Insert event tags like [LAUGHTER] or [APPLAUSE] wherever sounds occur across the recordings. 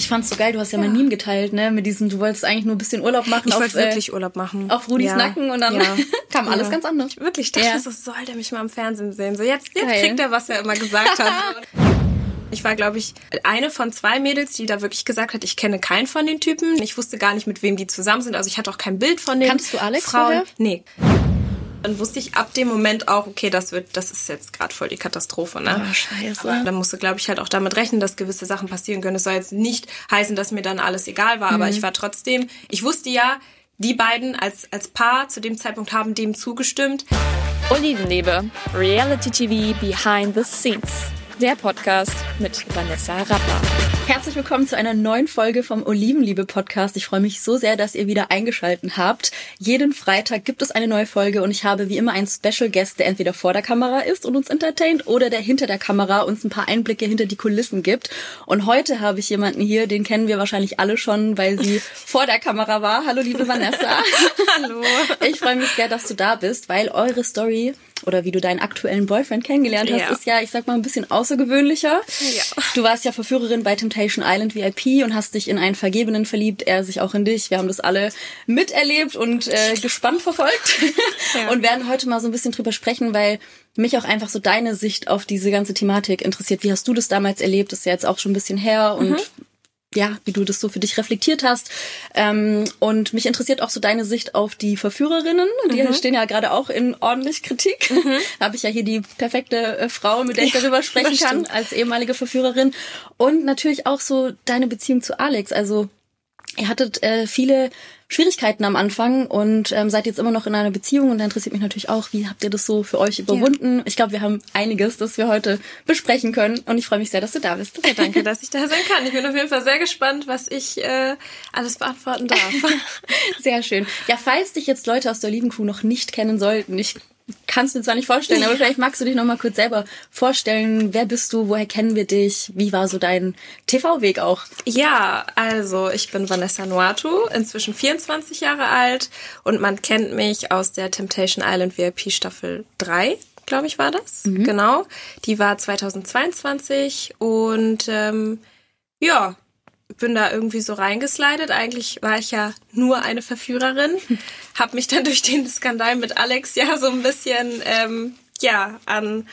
Ich fand's so geil, du hast ja, ja. mein Meme geteilt, ne? Mit diesem, du wolltest eigentlich nur ein bisschen Urlaub machen. Ich wollte wirklich äh, Urlaub machen. Auf Rudis ja. Nacken und dann ja. [LAUGHS] kam alles ganz anders. Ich wirklich dachte, ja. so soll der mich mal im Fernsehen sehen. So, jetzt, jetzt kriegt er, was er immer gesagt hat. [LAUGHS] Ich war, glaube ich, eine von zwei Mädels, die da wirklich gesagt hat, ich kenne keinen von den Typen. Ich wusste gar nicht, mit wem die zusammen sind. Also ich hatte auch kein Bild von den Kanntest du Alex Frauen. Vorher? Nee. Dann wusste ich ab dem Moment auch, okay, das wird, das ist jetzt gerade voll die Katastrophe, ne? Oh, scheiße. Aber dann musste, glaube ich, halt auch damit rechnen, dass gewisse Sachen passieren können. Es soll jetzt nicht heißen, dass mir dann alles egal war, mhm. aber ich war trotzdem, ich wusste ja, die beiden als, als Paar zu dem Zeitpunkt haben dem zugestimmt. Olivenliebe, Reality TV Behind the Scenes. Der Podcast mit Vanessa Rapper. Herzlich willkommen zu einer neuen Folge vom Olivenliebe Podcast. Ich freue mich so sehr, dass ihr wieder eingeschalten habt. Jeden Freitag gibt es eine neue Folge und ich habe wie immer einen Special Guest, der entweder vor der Kamera ist und uns entertaint oder der hinter der Kamera uns ein paar Einblicke hinter die Kulissen gibt. Und heute habe ich jemanden hier, den kennen wir wahrscheinlich alle schon, weil sie [LAUGHS] vor der Kamera war. Hallo liebe Vanessa. [LAUGHS] Hallo. Ich freue mich sehr, dass du da bist, weil eure Story oder wie du deinen aktuellen Boyfriend kennengelernt hast, ja. ist ja, ich sag mal, ein bisschen außergewöhnlicher. Ja. Du warst ja Verführerin bei Temptation Island VIP und hast dich in einen Vergebenen verliebt, er sich auch in dich. Wir haben das alle miterlebt und äh, gespannt verfolgt [LAUGHS] ja. und werden heute mal so ein bisschen drüber sprechen, weil mich auch einfach so deine Sicht auf diese ganze Thematik interessiert. Wie hast du das damals erlebt? Das ist ja jetzt auch schon ein bisschen her und mhm ja, wie du das so für dich reflektiert hast. Ähm, und mich interessiert auch so deine Sicht auf die Verführerinnen. Die mhm. stehen ja gerade auch in ordentlich Kritik. Mhm. Da habe ich ja hier die perfekte äh, Frau, mit der ich darüber sprechen kann, als ehemalige Verführerin. Und natürlich auch so deine Beziehung zu Alex. Also ihr hattet äh, viele Schwierigkeiten am Anfang und ähm, seid jetzt immer noch in einer Beziehung und da interessiert mich natürlich auch, wie habt ihr das so für euch überwunden? Ja. Ich glaube, wir haben einiges, das wir heute besprechen können und ich freue mich sehr, dass du da bist. Ja, danke, dass ich da sein kann. Ich bin auf jeden Fall sehr gespannt, was ich äh, alles beantworten darf. [LAUGHS] sehr schön. Ja, falls dich jetzt Leute aus der lieben Crew noch nicht kennen sollten, ich kannst du dir zwar nicht vorstellen, aber vielleicht magst du dich noch mal kurz selber vorstellen. Wer bist du? Woher kennen wir dich? Wie war so dein TV-Weg auch? Ja, also ich bin Vanessa Nuatu, inzwischen 24 Jahre alt und man kennt mich aus der Temptation Island VIP Staffel 3 glaube ich, war das. Mhm. Genau. Die war 2022 und ähm, ja, bin da irgendwie so reingeslidet. Eigentlich war ich ja nur eine Verführerin, [LAUGHS] habe mich dann durch den Skandal mit Alex ja so ein bisschen ähm, ja an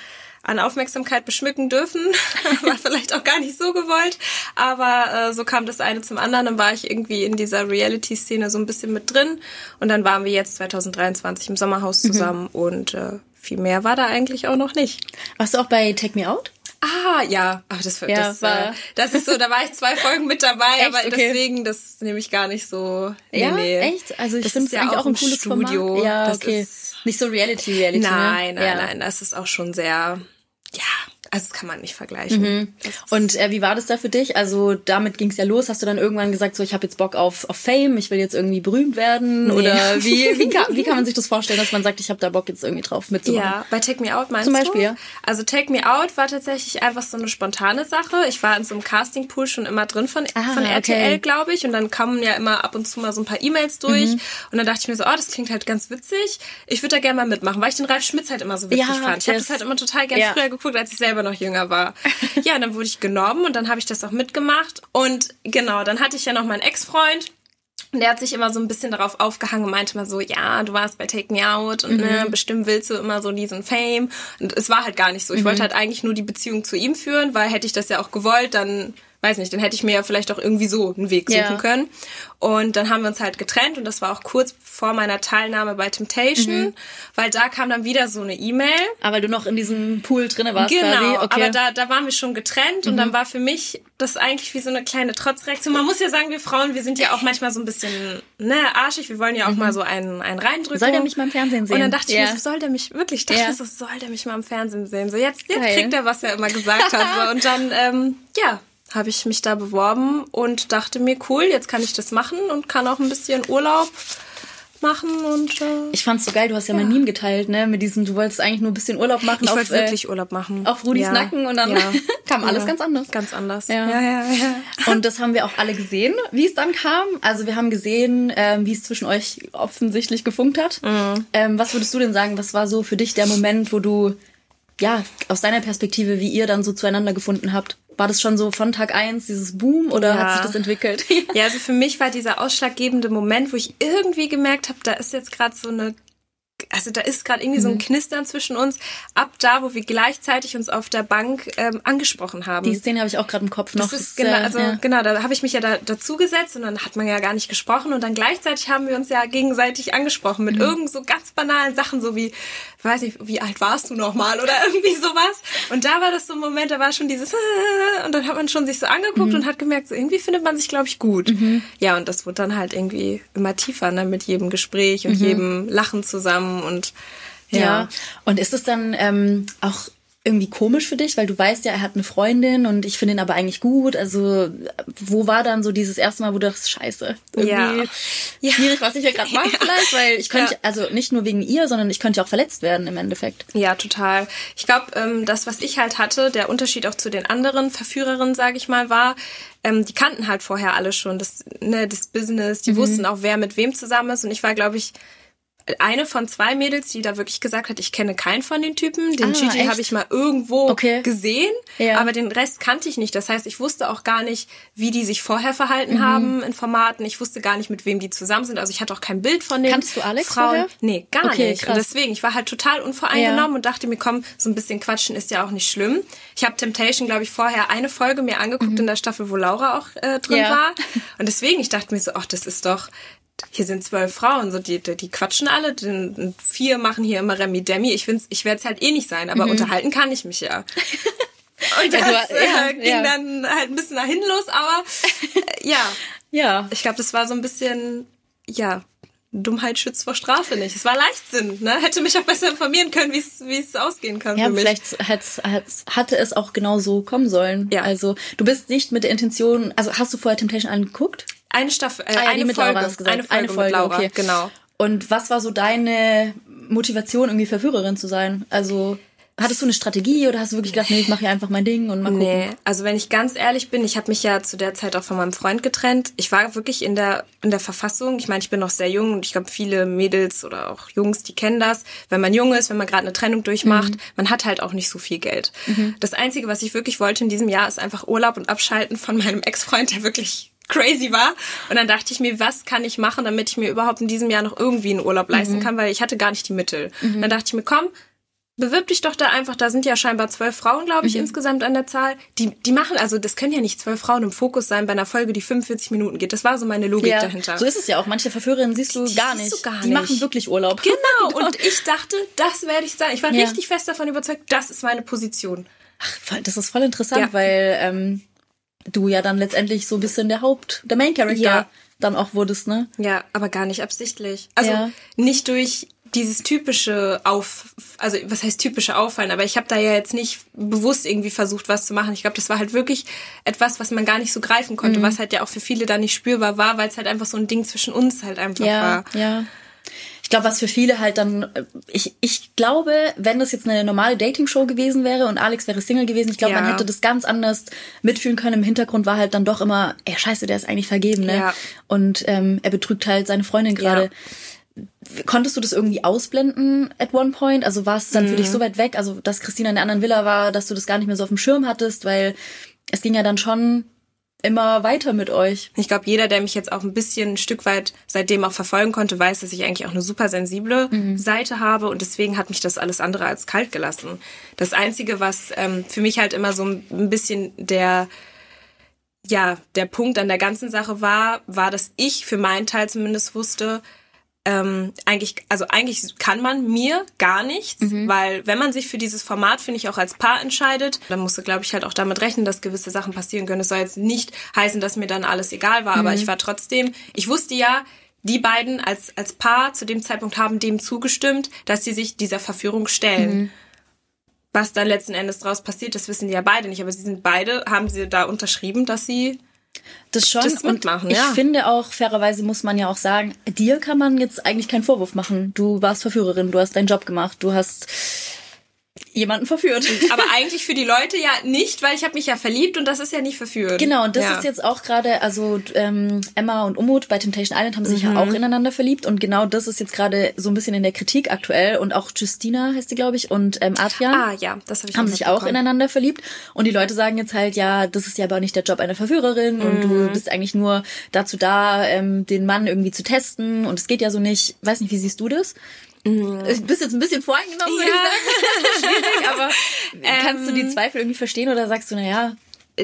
an Aufmerksamkeit beschmücken dürfen. [LAUGHS] war vielleicht auch gar nicht so gewollt, aber äh, so kam das eine zum anderen. Dann war ich irgendwie in dieser Reality-Szene so ein bisschen mit drin und dann waren wir jetzt 2023 im Sommerhaus mhm. zusammen mhm. und äh, viel mehr war da eigentlich auch noch nicht. Warst du auch bei Take Me Out? Ah, ja, aber das, ja, das, war, äh, das ist so, da war ich zwei Folgen mit dabei, [LAUGHS] echt? aber okay. deswegen, das nehme ich gar nicht so. Nee, ja, nee. echt? Also ich finde es ja auch ein cooles Studio. Format. Ja, das okay. Ist, nicht so Reality, Reality. Ne? Nein, ne? nein, ja. nein, das ist auch schon sehr, ja, also das kann man nicht vergleichen. Mhm. Und äh, wie war das da für dich? Also damit ging es ja los. Hast du dann irgendwann gesagt, so ich habe jetzt Bock auf, auf Fame, ich will jetzt irgendwie berühmt werden? Nee. Oder wie, [LAUGHS] wie, kann, wie kann man sich das vorstellen, dass man sagt, ich habe da Bock jetzt irgendwie drauf mitzumachen? Ja, bei Take Me Out meinst Zum Beispiel, du? Ja. Also Take Me Out war tatsächlich einfach so eine spontane Sache. Ich war in so einem Castingpool schon immer drin von, ah, von RTL, okay. glaube ich. Und dann kamen ja immer ab und zu mal so ein paar E-Mails durch. Mhm. Und dann dachte ich mir so, oh, das klingt halt ganz witzig. Ich würde da gerne mal mitmachen, weil ich den Ralf Schmitz halt immer so witzig ja, fand. Ich habe das halt immer total gerne ja. früher geguckt, als ich selber noch jünger war. [LAUGHS] ja, dann wurde ich genommen und dann habe ich das auch mitgemacht. Und genau, dann hatte ich ja noch meinen Ex-Freund. Und der hat sich immer so ein bisschen darauf aufgehangen und meinte mal so, ja, du warst bei Take Me Out und ne, mhm. ne, bestimmt willst du immer so diesen Fame. Und es war halt gar nicht so. Ich mhm. wollte halt eigentlich nur die Beziehung zu ihm führen, weil hätte ich das ja auch gewollt, dann weiß nicht, dann hätte ich mir ja vielleicht auch irgendwie so einen Weg suchen ja. können. Und dann haben wir uns halt getrennt und das war auch kurz vor meiner Teilnahme bei Temptation, mhm. weil da kam dann wieder so eine E-Mail. Aber weil du noch in diesem Pool drinne warst. Genau, okay. aber da, da waren wir schon getrennt mhm. und dann war für mich das eigentlich wie so eine kleine Trotzreaktion. Man muss ja sagen, wir Frauen, wir sind ja auch manchmal so ein bisschen ne, arschig, wir wollen ja auch mhm. mal so einen, einen reindrücken. Soll der mich mal im Fernsehen sehen? Und dann dachte ja. ich mir, so, soll der mich, wirklich, dachte ja. so, soll der mich mal im Fernsehen sehen? So, jetzt, jetzt kriegt er, was er immer gesagt hat. So. Und dann, ähm, ja, habe ich mich da beworben und dachte mir, cool, jetzt kann ich das machen und kann auch ein bisschen Urlaub machen und äh, ich fand's so geil, du hast ja, ja mein Meme geteilt, ne, mit diesem du wolltest eigentlich nur ein bisschen Urlaub machen ich wollte wirklich äh, Urlaub machen auf Rudis ja. Nacken und dann ja. [LAUGHS] kam alles ganz anders. Ganz anders. Ja. ja, ja, ja. [LAUGHS] Und das haben wir auch alle gesehen, wie es dann kam. Also wir haben gesehen, ähm, wie es zwischen euch offensichtlich gefunkt hat. Mhm. Ähm, was würdest du denn sagen, was war so für dich der Moment, wo du ja, aus deiner Perspektive, wie ihr dann so zueinander gefunden habt? War das schon so von Tag eins dieses Boom oder ja. hat sich das entwickelt? ja, also für mich war dieser ausschlaggebende Moment, wo ich irgendwie gemerkt habe, da ist jetzt gerade so eine also da ist gerade irgendwie mhm. so ein mhm. Knistern zwischen uns, ab da, wo wir gleichzeitig uns auf der Bank ähm, angesprochen haben. Die Szene habe ich auch gerade im Kopf noch. Das ist, genau, also ja. genau, da habe ich mich ja da, dazu gesetzt und dann hat man ja gar nicht gesprochen und dann gleichzeitig haben wir uns ja gegenseitig angesprochen mit mhm. irgend so ganz banalen Sachen, so wie, weiß nicht, wie alt warst du nochmal oder [LAUGHS] irgendwie sowas. Und da war das so ein Moment, da war schon dieses [LAUGHS] und dann hat man schon sich so angeguckt mhm. und hat gemerkt, so irgendwie findet man sich, glaube ich, gut. Mhm. Ja, und das wurde dann halt irgendwie immer tiefer, ne, mit jedem Gespräch und mhm. jedem Lachen zusammen und ja. ja. Und ist es dann ähm, auch irgendwie komisch für dich, weil du weißt ja, er hat eine Freundin und ich finde ihn aber eigentlich gut. Also wo war dann so dieses erste Mal, wo du dachtest, scheiße, irgendwie ja. schwierig, was ich ja gerade mache [LAUGHS] ja. vielleicht, weil ich könnte, ja. also nicht nur wegen ihr, sondern ich könnte ja auch verletzt werden im Endeffekt. Ja, total. Ich glaube, ähm, das, was ich halt hatte, der Unterschied auch zu den anderen Verführerinnen, sage ich mal, war, ähm, die kannten halt vorher alle schon das, ne, das Business, die mhm. wussten auch, wer mit wem zusammen ist und ich war, glaube ich, eine von zwei Mädels, die da wirklich gesagt hat, ich kenne keinen von den Typen. Den ah, Gigi habe ich mal irgendwo okay. gesehen, ja. aber den Rest kannte ich nicht. Das heißt, ich wusste auch gar nicht, wie die sich vorher verhalten mhm. haben in Formaten. Ich wusste gar nicht, mit wem die zusammen sind. Also ich hatte auch kein Bild von den Kanntest du Alex Frauen. Vorher? Nee, gar okay, nicht. Krass. Und deswegen, ich war halt total unvoreingenommen ja. und dachte mir, komm, so ein bisschen quatschen ist ja auch nicht schlimm. Ich habe Temptation, glaube ich, vorher eine Folge mir angeguckt mhm. in der Staffel, wo Laura auch äh, drin ja. war. Und deswegen, ich dachte mir so, ach, das ist doch hier sind zwölf Frauen, so die, die quatschen alle, die, vier machen hier immer Remi Demi. Ich find's, ich werde es halt eh nicht sein, aber mhm. unterhalten kann ich mich ja. [LAUGHS] Und das ja, du, ja, äh, ging ja. dann halt ein bisschen dahin los, aber äh, ja. [LAUGHS] Ja. Ich glaube, das war so ein bisschen, ja, Dummheit schützt vor Strafe nicht. Es war Leichtsinn, ne? Hätte mich auch besser informieren können, wie es ausgehen kann. Ja, für mich. vielleicht hat's, hat's, hatte es auch genau so kommen sollen. Ja. Also du bist nicht mit der Intention, also hast du vorher Temptation angeguckt? Eine Staffel, äh, ah, ja, eine, Folge, Laura, gesagt. eine Folge, eine Folge mit Laura, okay. genau. Und was war so deine Motivation, irgendwie Verführerin zu sein? Also Hattest du eine Strategie oder hast du wirklich gedacht, nee, ich mache hier einfach mein Ding und mal gucken? Nee, also wenn ich ganz ehrlich bin, ich habe mich ja zu der Zeit auch von meinem Freund getrennt. Ich war wirklich in der in der Verfassung. Ich meine, ich bin noch sehr jung und ich glaube, viele Mädels oder auch Jungs, die kennen das. Wenn man jung ist, wenn man gerade eine Trennung durchmacht, mhm. man hat halt auch nicht so viel Geld. Mhm. Das Einzige, was ich wirklich wollte in diesem Jahr, ist einfach Urlaub und Abschalten von meinem Ex-Freund, der wirklich crazy war. Und dann dachte ich mir, was kann ich machen, damit ich mir überhaupt in diesem Jahr noch irgendwie einen Urlaub leisten mhm. kann, weil ich hatte gar nicht die Mittel. Mhm. Dann dachte ich mir, komm, bewirb dich doch da einfach. Da sind ja scheinbar zwölf Frauen, glaube ich, mhm. insgesamt an der Zahl. Die, die machen, also das können ja nicht zwölf Frauen im Fokus sein bei einer Folge, die 45 Minuten geht. Das war so meine Logik ja, dahinter. So ist es ja auch. Manche Verführerinnen siehst du, gar nicht. Du gar die machen wirklich Urlaub. [LAUGHS] Genau. genau. Und ich dachte, das werde ich sein. Ich war ja. richtig fest davon überzeugt, das ist meine Position. Ach, das ist voll interessant, ja. weil ähm, du ja dann letztendlich so ein bisschen der Haupt, der Main Character ja. dann auch wurdest, ne? Ja, aber gar nicht absichtlich. Also ja. nicht durch dieses typische Auf, also was heißt typische Auffallen, aber ich habe da ja jetzt nicht bewusst irgendwie versucht, was zu machen. Ich glaube, das war halt wirklich etwas, was man gar nicht so greifen konnte, mhm. was halt ja auch für viele da nicht spürbar war, weil es halt einfach so ein Ding zwischen uns halt einfach ja, war. Ja. Ich glaube, was für viele halt dann, ich, ich glaube, wenn das jetzt eine normale Dating-Show gewesen wäre und Alex wäre Single gewesen, ich glaube, ja. man hätte das ganz anders mitfühlen können. Im Hintergrund war halt dann doch immer, ey, scheiße, der ist eigentlich vergeben, ne? Ja. Und ähm, er betrügt halt seine Freundin gerade. Ja konntest du das irgendwie ausblenden at one point? Also war es dann mhm. für dich mhm. so weit weg, also dass Christina in der anderen Villa war, dass du das gar nicht mehr so auf dem Schirm hattest, weil es ging ja dann schon immer weiter mit euch. Ich glaube, jeder, der mich jetzt auch ein bisschen ein Stück weit seitdem auch verfolgen konnte, weiß, dass ich eigentlich auch eine super sensible mhm. Seite habe und deswegen hat mich das alles andere als kalt gelassen. Das Einzige, was ähm, für mich halt immer so ein bisschen der ja, der Punkt an der ganzen Sache war, war, dass ich für meinen Teil zumindest wusste, ähm, eigentlich, also eigentlich kann man mir gar nichts, mhm. weil wenn man sich für dieses Format, finde ich, auch als Paar entscheidet, dann musst du, glaube ich, halt auch damit rechnen, dass gewisse Sachen passieren können. Es soll jetzt nicht heißen, dass mir dann alles egal war, mhm. aber ich war trotzdem, ich wusste ja, die beiden als, als Paar zu dem Zeitpunkt haben dem zugestimmt, dass sie sich dieser Verführung stellen. Mhm. Was dann letzten Endes daraus passiert, das wissen die ja beide nicht, aber sie sind beide, haben sie da unterschrieben, dass sie das schon. Das und ich ja. finde auch, fairerweise muss man ja auch sagen, dir kann man jetzt eigentlich keinen Vorwurf machen. Du warst Verführerin, du hast deinen Job gemacht, du hast jemanden verführt. [LAUGHS] Aber [LAUGHS] eigentlich für die Leute ja nicht, weil ich habe mich ja verliebt und das ist ja nicht verführt. Genau, und das ja. ist jetzt auch gerade, also ähm, Emma und Umut bei Temptation Island haben sich mhm. ja auch ineinander verliebt und genau das ist jetzt gerade so ein bisschen in der Kritik aktuell und auch Justina heißt sie, glaube ich, und ähm, Adrian. Ah ja, das habe ich Haben sich auch ineinander verliebt und die Leute sagen jetzt halt, ja, das ist ja aber nicht der Job einer Verführerin mhm. und du mhm. bist eigentlich nur dazu da, ähm, den Mann irgendwie zu testen und es geht ja so nicht. Weiß nicht, wie siehst du das? Mhm. Du bist jetzt ein bisschen voreingenommen, würde ja. ich sagen. [LAUGHS] Schwierig, aber kannst du die ähm. Zweifel irgendwie verstehen oder sagst du, naja,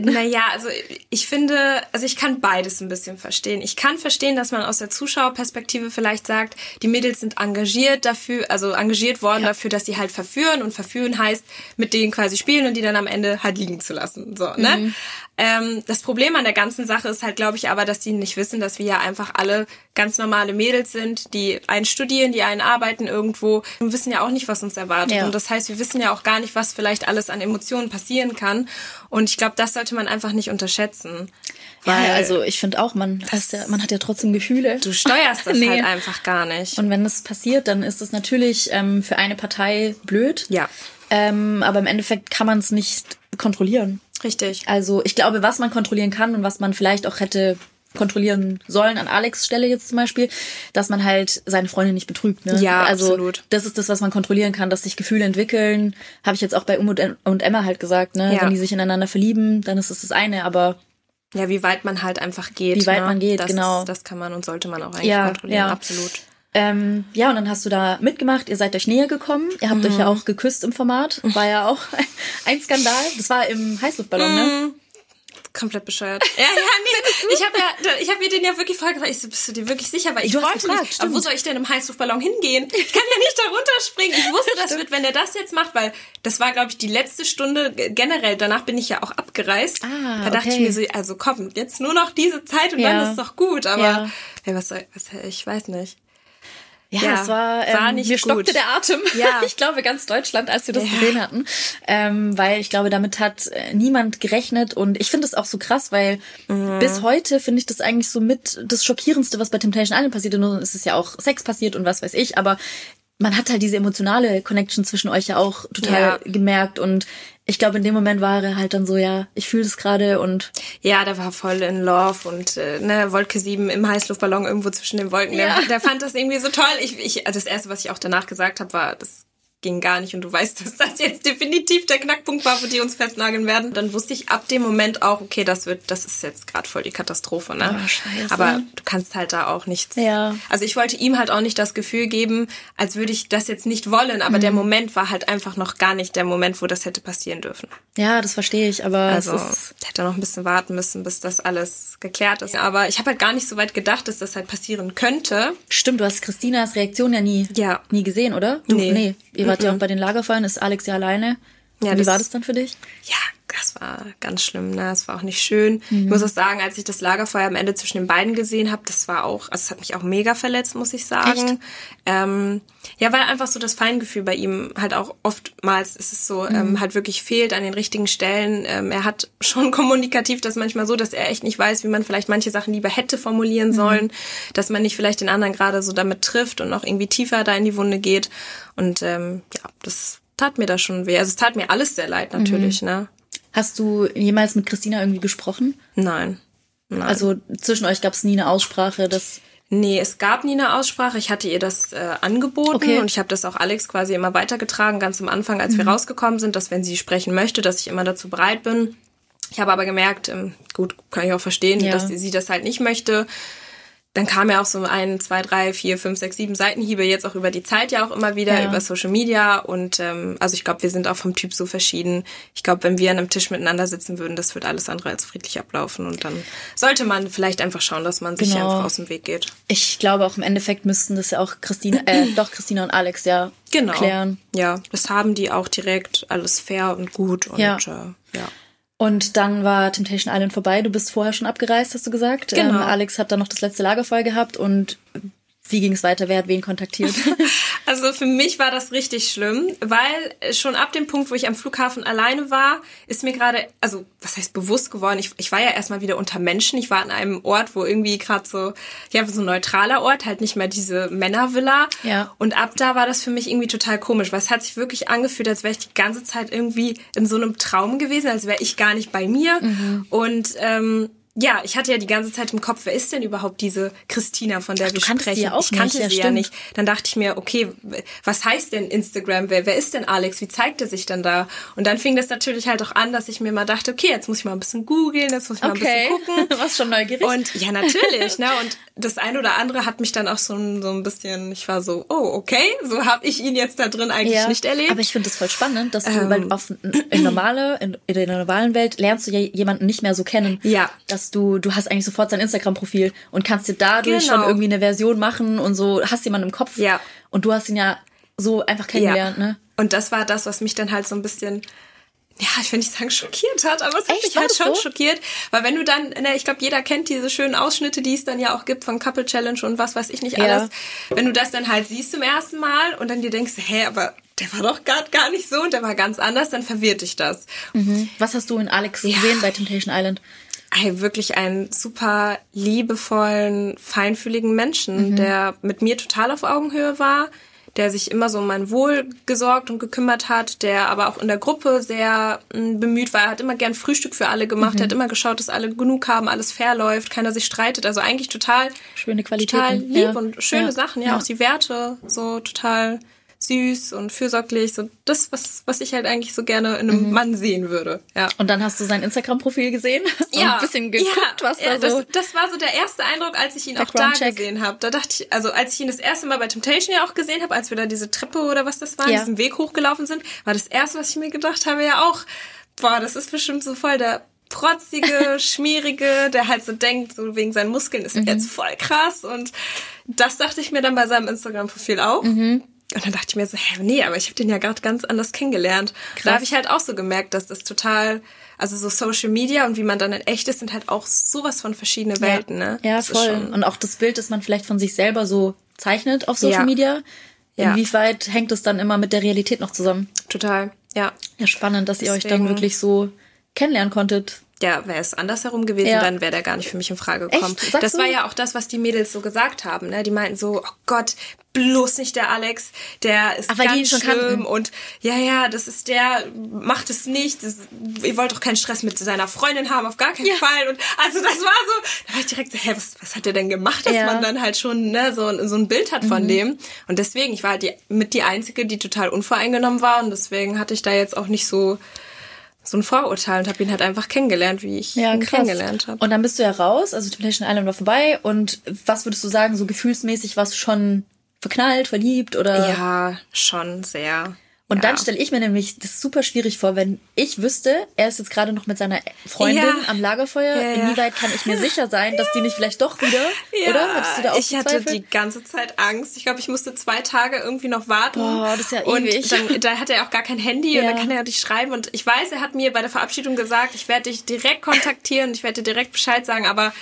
naja, also ich finde, also ich kann beides ein bisschen verstehen. Ich kann verstehen, dass man aus der Zuschauerperspektive vielleicht sagt, die Mädels sind engagiert dafür, also engagiert worden ja. dafür, dass sie halt verführen und verführen heißt, mit denen quasi spielen und die dann am Ende halt liegen zu lassen. So, ne? Mhm. Ähm, das Problem an der ganzen Sache ist halt, glaube ich, aber, dass die nicht wissen, dass wir ja einfach alle ganz normale Mädels sind, die einen studieren, die einen arbeiten irgendwo und wissen ja auch nicht, was uns erwartet. Ja. Und das heißt, wir wissen ja auch gar nicht, was vielleicht alles an Emotionen passieren kann. Und ich glaube, das sollte man einfach nicht unterschätzen. Weil ja, also ich finde auch, man, ja, man hat ja trotzdem Gefühle. Du steuerst das [LAUGHS] nee. halt einfach gar nicht. Und wenn das passiert, dann ist das natürlich ähm, für eine Partei blöd. Ja. Ähm, aber im Endeffekt kann man es nicht kontrollieren. Richtig. Also ich glaube, was man kontrollieren kann und was man vielleicht auch hätte kontrollieren sollen an Alex Stelle jetzt zum Beispiel, dass man halt seine Freundin nicht betrügt. Ne? Ja, also, absolut. Das ist das, was man kontrollieren kann, dass sich Gefühle entwickeln. Habe ich jetzt auch bei Umut und Emma halt gesagt. Ne? Ja. Wenn die sich ineinander verlieben, dann ist das das eine. Aber ja, wie weit man halt einfach geht. Wie weit ne? man geht, das, genau. Das kann man und sollte man auch eigentlich ja, kontrollieren. Ja. Absolut. Ähm, ja, und dann hast du da mitgemacht, ihr seid euch näher gekommen, ihr habt mhm. euch ja auch geküsst im Format, war ja auch [LAUGHS] ein Skandal. Das war im Heißluftballon, ne? mhm. ne? komplett bescheuert. Ja, ja, nee. [LAUGHS] Ich habe ja, ich habe mir den ja wirklich gefragt. Ich so, bist du dir wirklich sicher? Weil ich du wollte gefragt, nicht. Aber wo soll ich denn im Heißluftballon hingehen? Ich kann ja nicht da runterspringen. Ich wusste, das wird, wenn er das jetzt macht, weil das war, glaube ich, die letzte Stunde generell. Danach bin ich ja auch abgereist. Ah, da dachte okay. ich mir so, also komm, jetzt nur noch diese Zeit und ja. dann ist doch gut. Aber ja. ja was soll, was, ich weiß nicht. Ja, ja, es war, ähm, war nicht mir gut. stockte der Atem. Ja. [LAUGHS] Ich glaube ganz Deutschland, als wir das ja. gesehen hatten, ähm, weil ich glaube, damit hat äh, niemand gerechnet und ich finde es auch so krass, weil mhm. bis heute finde ich das eigentlich so mit das schockierendste, was bei Temptation Island passiert. Und es ist ja auch Sex passiert und was weiß ich, aber man hat halt diese emotionale Connection zwischen euch ja auch total ja. gemerkt und ich glaube, in dem Moment war er halt dann so, ja, ich fühle das gerade und. Ja, der war voll in Love und äh, ne, Wolke 7 im Heißluftballon irgendwo zwischen den Wolken. Ja. Der, der fand das irgendwie so toll. Ich, ich, also das Erste, was ich auch danach gesagt habe, war, das ging gar nicht und du weißt, [LAUGHS] dass das jetzt definitiv der Knackpunkt war, wo die uns festnageln werden. Dann wusste ich ab dem Moment auch, okay, das wird, das ist jetzt gerade voll die Katastrophe, ne? Oh. Aber du kannst halt da auch nichts. Ja. Also ich wollte ihm halt auch nicht das Gefühl geben, als würde ich das jetzt nicht wollen, aber mhm. der Moment war halt einfach noch gar nicht der Moment, wo das hätte passieren dürfen. Ja, das verstehe ich, aber also hätte noch ein bisschen warten müssen, bis das alles geklärt ist. Aber ich habe halt gar nicht so weit gedacht, dass das halt passieren könnte. Stimmt, du hast Christinas Reaktion ja nie, ja. nie gesehen, oder? Du, nee. nee. Mhm. ja auch bei den Lagerfeuern, ist Alex ja alleine. Ja, Wie war das dann für dich? Ja, das war ganz schlimm, ne? Das war auch nicht schön. Mhm. Ich muss auch sagen, als ich das Lagerfeuer am Ende zwischen den beiden gesehen habe, das war auch, also es hat mich auch mega verletzt, muss ich sagen. Ähm, ja, weil einfach so das Feingefühl bei ihm halt auch oftmals ist es so, mhm. ähm, halt wirklich fehlt an den richtigen Stellen. Ähm, er hat [LAUGHS] schon kommunikativ das manchmal so, dass er echt nicht weiß, wie man vielleicht manche Sachen lieber hätte formulieren mhm. sollen, dass man nicht vielleicht den anderen gerade so damit trifft und noch irgendwie tiefer da in die Wunde geht. Und ähm, ja, das tat mir da schon weh. Also es tat mir alles sehr leid natürlich, mhm. ne? Hast du jemals mit Christina irgendwie gesprochen? Nein. Nein. Also zwischen euch gab es nie eine Aussprache, dass Nee, es gab nie eine Aussprache. Ich hatte ihr das äh, angeboten okay. und ich habe das auch Alex quasi immer weitergetragen, ganz am Anfang, als mhm. wir rausgekommen sind, dass wenn sie sprechen möchte, dass ich immer dazu bereit bin. Ich habe aber gemerkt, ähm, gut, kann ich auch verstehen, ja. dass sie das halt nicht möchte dann kam ja auch so ein, zwei, drei, vier, fünf, sechs, sieben Seitenhiebe jetzt auch über die Zeit ja auch immer wieder, ja. über Social Media. Und ähm, also ich glaube, wir sind auch vom Typ so verschieden. Ich glaube, wenn wir an einem Tisch miteinander sitzen würden, das wird alles andere als friedlich ablaufen. Und dann sollte man vielleicht einfach schauen, dass man sich genau. einfach aus dem Weg geht. Ich glaube auch im Endeffekt müssten das ja auch Christina, äh, [CLEARS THROAT] doch Christina und Alex ja genau. klären. Ja, das haben die auch direkt alles fair und gut und ja. Äh, ja. Und dann war Temptation Island vorbei. Du bist vorher schon abgereist, hast du gesagt. Genau. Ähm, Alex hat dann noch das letzte Lagerfeuer gehabt. Und wie ging es weiter? Wer hat wen kontaktiert? [LAUGHS] Also für mich war das richtig schlimm, weil schon ab dem Punkt, wo ich am Flughafen alleine war, ist mir gerade, also was heißt bewusst geworden, ich, ich war ja erstmal wieder unter Menschen. Ich war an einem Ort, wo irgendwie gerade so, ja, so ein neutraler Ort, halt nicht mehr diese Männervilla. Ja. Und ab da war das für mich irgendwie total komisch, weil es hat sich wirklich angefühlt, als wäre ich die ganze Zeit irgendwie in so einem Traum gewesen, als wäre ich gar nicht bei mir. Mhm. Und ähm, ja, ich hatte ja die ganze Zeit im Kopf, wer ist denn überhaupt diese Christina, von der Ach, wir du sprechen? sie ja auch ich kannte nicht, ja, sie ja stimmt. nicht. Dann dachte ich mir, okay, was heißt denn Instagram? Wer, wer ist denn Alex? Wie zeigt er sich denn da? Und dann fing das natürlich halt auch an, dass ich mir mal dachte, okay, jetzt muss ich mal ein bisschen googeln, jetzt muss ich mal Okay. ein bisschen gucken. [LAUGHS] Du warst schon neugierig. Und ja, natürlich, ne? [LAUGHS] Und das eine oder andere hat mich dann auch so, ein- so ein bisschen, ich war so, oh, okay, so habe ich ihn jetzt da drin eigentlich nicht erlebt. Aber ich finde das voll spannend, dass du, Ähm. weil auf, in normale, in, in der normalen Welt lernst du ja jemanden nicht mehr so kennen. Ja. Dass du, du hast eigentlich sofort sein Instagram-Profil und kannst dir dadurch Genau. schon irgendwie eine Version machen und so, hast jemanden im Kopf. Ja. Und du hast ihn ja so einfach kennengelernt, ne? Und das war das, was mich dann halt so ein bisschen, ja, ich will nicht sagen schockiert hat, aber es hat Echt? mich halt schon so? schockiert. Weil wenn du dann, ne, ich glaube, jeder kennt diese schönen Ausschnitte, die es dann ja auch gibt von Couple Challenge und was weiß ich nicht Ja. alles. Wenn du das dann halt siehst zum ersten Mal und dann dir denkst, hä, aber der war doch gar, gar nicht so und der war ganz anders, dann verwirrt dich das. Was hast du in Alex Ja. gesehen bei Temptation Island? Ey, wirklich einen super liebevollen, feinfühligen Menschen, Mhm. der mit mir total auf Augenhöhe war, der sich immer so um mein Wohl gesorgt und gekümmert hat, der aber auch in der Gruppe sehr mh, bemüht war. Er hat immer gern Frühstück für alle gemacht, Mhm. er hat immer geschaut, dass alle genug haben, alles fair läuft, keiner sich streitet. Also eigentlich total, Schöne Qualitäten. total lieb Ja. und schöne Ja. Sachen. Ja, Ja. auch die Werte, so total süß und fürsorglich. So das, was, was ich halt eigentlich so gerne in einem Mhm. Mann sehen würde. Ja. Und dann hast du sein Instagram-Profil gesehen [LAUGHS] und ein bisschen geguckt, was ja, da so... Das, das war so der erste Eindruck, als ich ihn auch da gesehen habe. Da dachte ich, also als ich ihn das erste Mal bei Temptation ja auch gesehen habe, als wir da diese Treppe oder was das war, Ja. diesen Weg hochgelaufen sind, war das erste, was ich mir gedacht habe, ja auch, boah, das ist bestimmt so voll der protzige, [LAUGHS] schmierige, der halt so denkt, so wegen seinen Muskeln ist er jetzt voll krass. Und das dachte ich mir dann bei seinem Instagram-Profil auch. Und dann dachte ich mir so, hä, nee, aber ich habe den ja gerade ganz anders kennengelernt. Da habe ich halt auch so gemerkt, dass das total, also so Social Media und wie man dann in echt ist, sind halt auch sowas von verschiedene Welten, ne? Ja, Das voll. Und auch das Bild, das man vielleicht von sich selber so zeichnet auf Social Ja. Media. Ja. Inwieweit hängt es dann immer mit der Realität noch zusammen? Total, ja. Ja, spannend, dass ihr euch dann Deswegen- wirklich so kennenlernen konntet. Ja, wäre es andersherum gewesen, Ja. dann wäre der gar nicht für mich in Frage gekommen. Das du? war ja auch das, was die Mädels so gesagt haben. Ne? Die meinten so, oh Gott, bloß nicht der Alex, der ist ihn ganz schon schlimm kannten. und ja, ja, das ist der, macht es nicht. Das, ihr wollt doch keinen Stress mit seiner Freundin haben, auf gar keinen Ja. Fall. Und also das war so, da war ich direkt so, hä, was, was hat der denn gemacht, dass Ja. Mhm. man dann halt schon ne, so, so ein Bild hat von dem. Und deswegen, ich war halt die, mit die Einzige, die total unvoreingenommen war und deswegen hatte ich da jetzt auch nicht so so ein Vorurteil und habe ihn halt einfach kennengelernt, wie ich Ja, ihn krass. kennengelernt habe. Und dann bist du ja raus, also Temptation Island war vorbei. Und was würdest du sagen, so gefühlsmäßig warst du schon verknallt, verliebt oder? Ja, schon sehr. Und ja. dann stelle ich mir nämlich das super schwierig vor, wenn ich wüsste, er ist jetzt gerade noch mit seiner Freundin Ja. am Lagerfeuer. Ja. Inwieweit kann ich mir sicher sein, dass die nicht vielleicht doch wieder, oder? Hattest du da auch ich hatte Zweifel? die ganze Zeit Angst. Ich glaube, ich musste zwei Tage irgendwie noch warten. Boah, das ist ja und ewig. Dann, da hat er auch gar kein Handy und dann kann er ja nicht schreiben. Und ich weiß, er hat mir bei der Verabschiedung gesagt, ich werde dich direkt kontaktieren, ich werde dir direkt Bescheid sagen, aber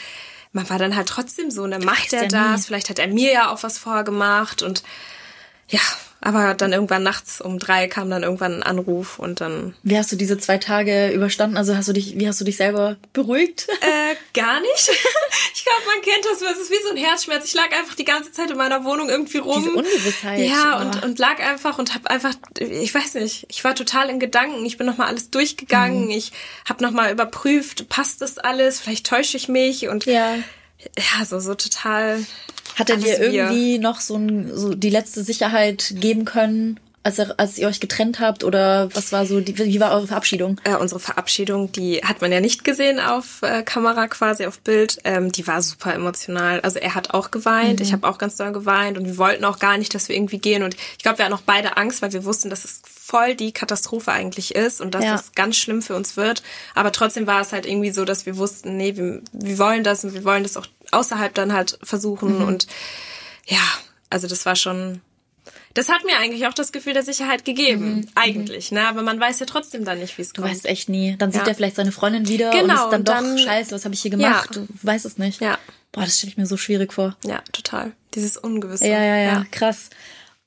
man war dann halt trotzdem so, ne, macht er ja nie. das? Vielleicht hat er mir ja auch was vorgemacht und ja, aber dann irgendwann nachts um drei kam dann irgendwann ein Anruf und dann Wie hast du diese zwei Tage überstanden? Also hast du dich, wie hast du dich selber beruhigt? Äh, gar nicht. [LAUGHS] Ich glaube, man kennt das, es ist wie so ein Herzschmerz. Ich lag einfach die ganze Zeit in meiner Wohnung irgendwie rum. Diese Ungewissheit. Ja, Oh. und, und lag einfach und habe einfach, ich weiß nicht, ich war total in Gedanken. Ich bin nochmal alles durchgegangen. Mhm. Ich habe nochmal überprüft, passt das alles? Vielleicht täusche ich mich und Ja. ja, so, so total. Hat er dir wir. irgendwie noch so, ein, so die letzte Sicherheit geben können, als, er, als ihr euch getrennt habt? Oder was war so, die, wie war eure Verabschiedung? Äh, unsere Verabschiedung, die hat man ja nicht gesehen auf äh, Kamera quasi, auf Bild. Ähm, die war super emotional. Also er hat auch geweint, ich habe auch ganz doll geweint und wir wollten auch gar nicht, dass wir irgendwie gehen. Und ich glaube, wir hatten auch beide Angst, weil wir wussten, dass es voll die Katastrophe eigentlich ist und dass Ja. das ganz schlimm für uns wird. Aber trotzdem war es halt irgendwie so, dass wir wussten, nee, wir, wir wollen das und wir wollen das auch außerhalb dann halt versuchen. Und ja, also das war schon. Das hat mir eigentlich auch das Gefühl der Sicherheit gegeben, eigentlich, ne? Aber man weiß ja trotzdem dann nicht, wie es Du kommt. weißt echt nie. Dann sieht Ja. er vielleicht seine Freundin wieder und Genau, ist dann und doch, dann- scheiße, was habe ich hier gemacht? Ja. Du weißt es nicht. Ja. Boah, das stelle ich mir so schwierig vor. Ja, total. Dieses Ungewisse. Ja, ja, ja, ja. krass.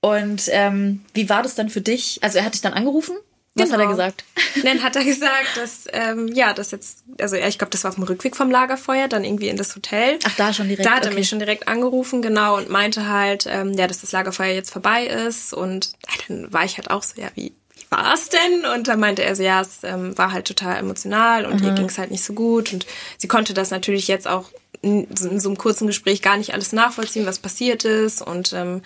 Und ähm, wie war das dann für dich? Also er hat dich dann angerufen? Was genau. hat er genau. gesagt? [LAUGHS] Dann hat er gesagt, dass, ähm, ja, das jetzt, also ja, ich glaube, das war auf dem Rückweg vom Lagerfeuer, dann irgendwie in das Hotel. Ach, da schon direkt. Da hat okay. er mich schon direkt angerufen, genau, und meinte halt, ähm, ja, dass das Lagerfeuer jetzt vorbei ist. Und ja, dann war ich halt auch so, ja, wie, wie war es denn? Und dann meinte er so, ja, es ähm, war halt total emotional und mhm. ihr ging es halt nicht so gut. Und sie konnte das natürlich jetzt auch in so einem kurzen Gespräch gar nicht alles nachvollziehen, was passiert ist. Und ähm,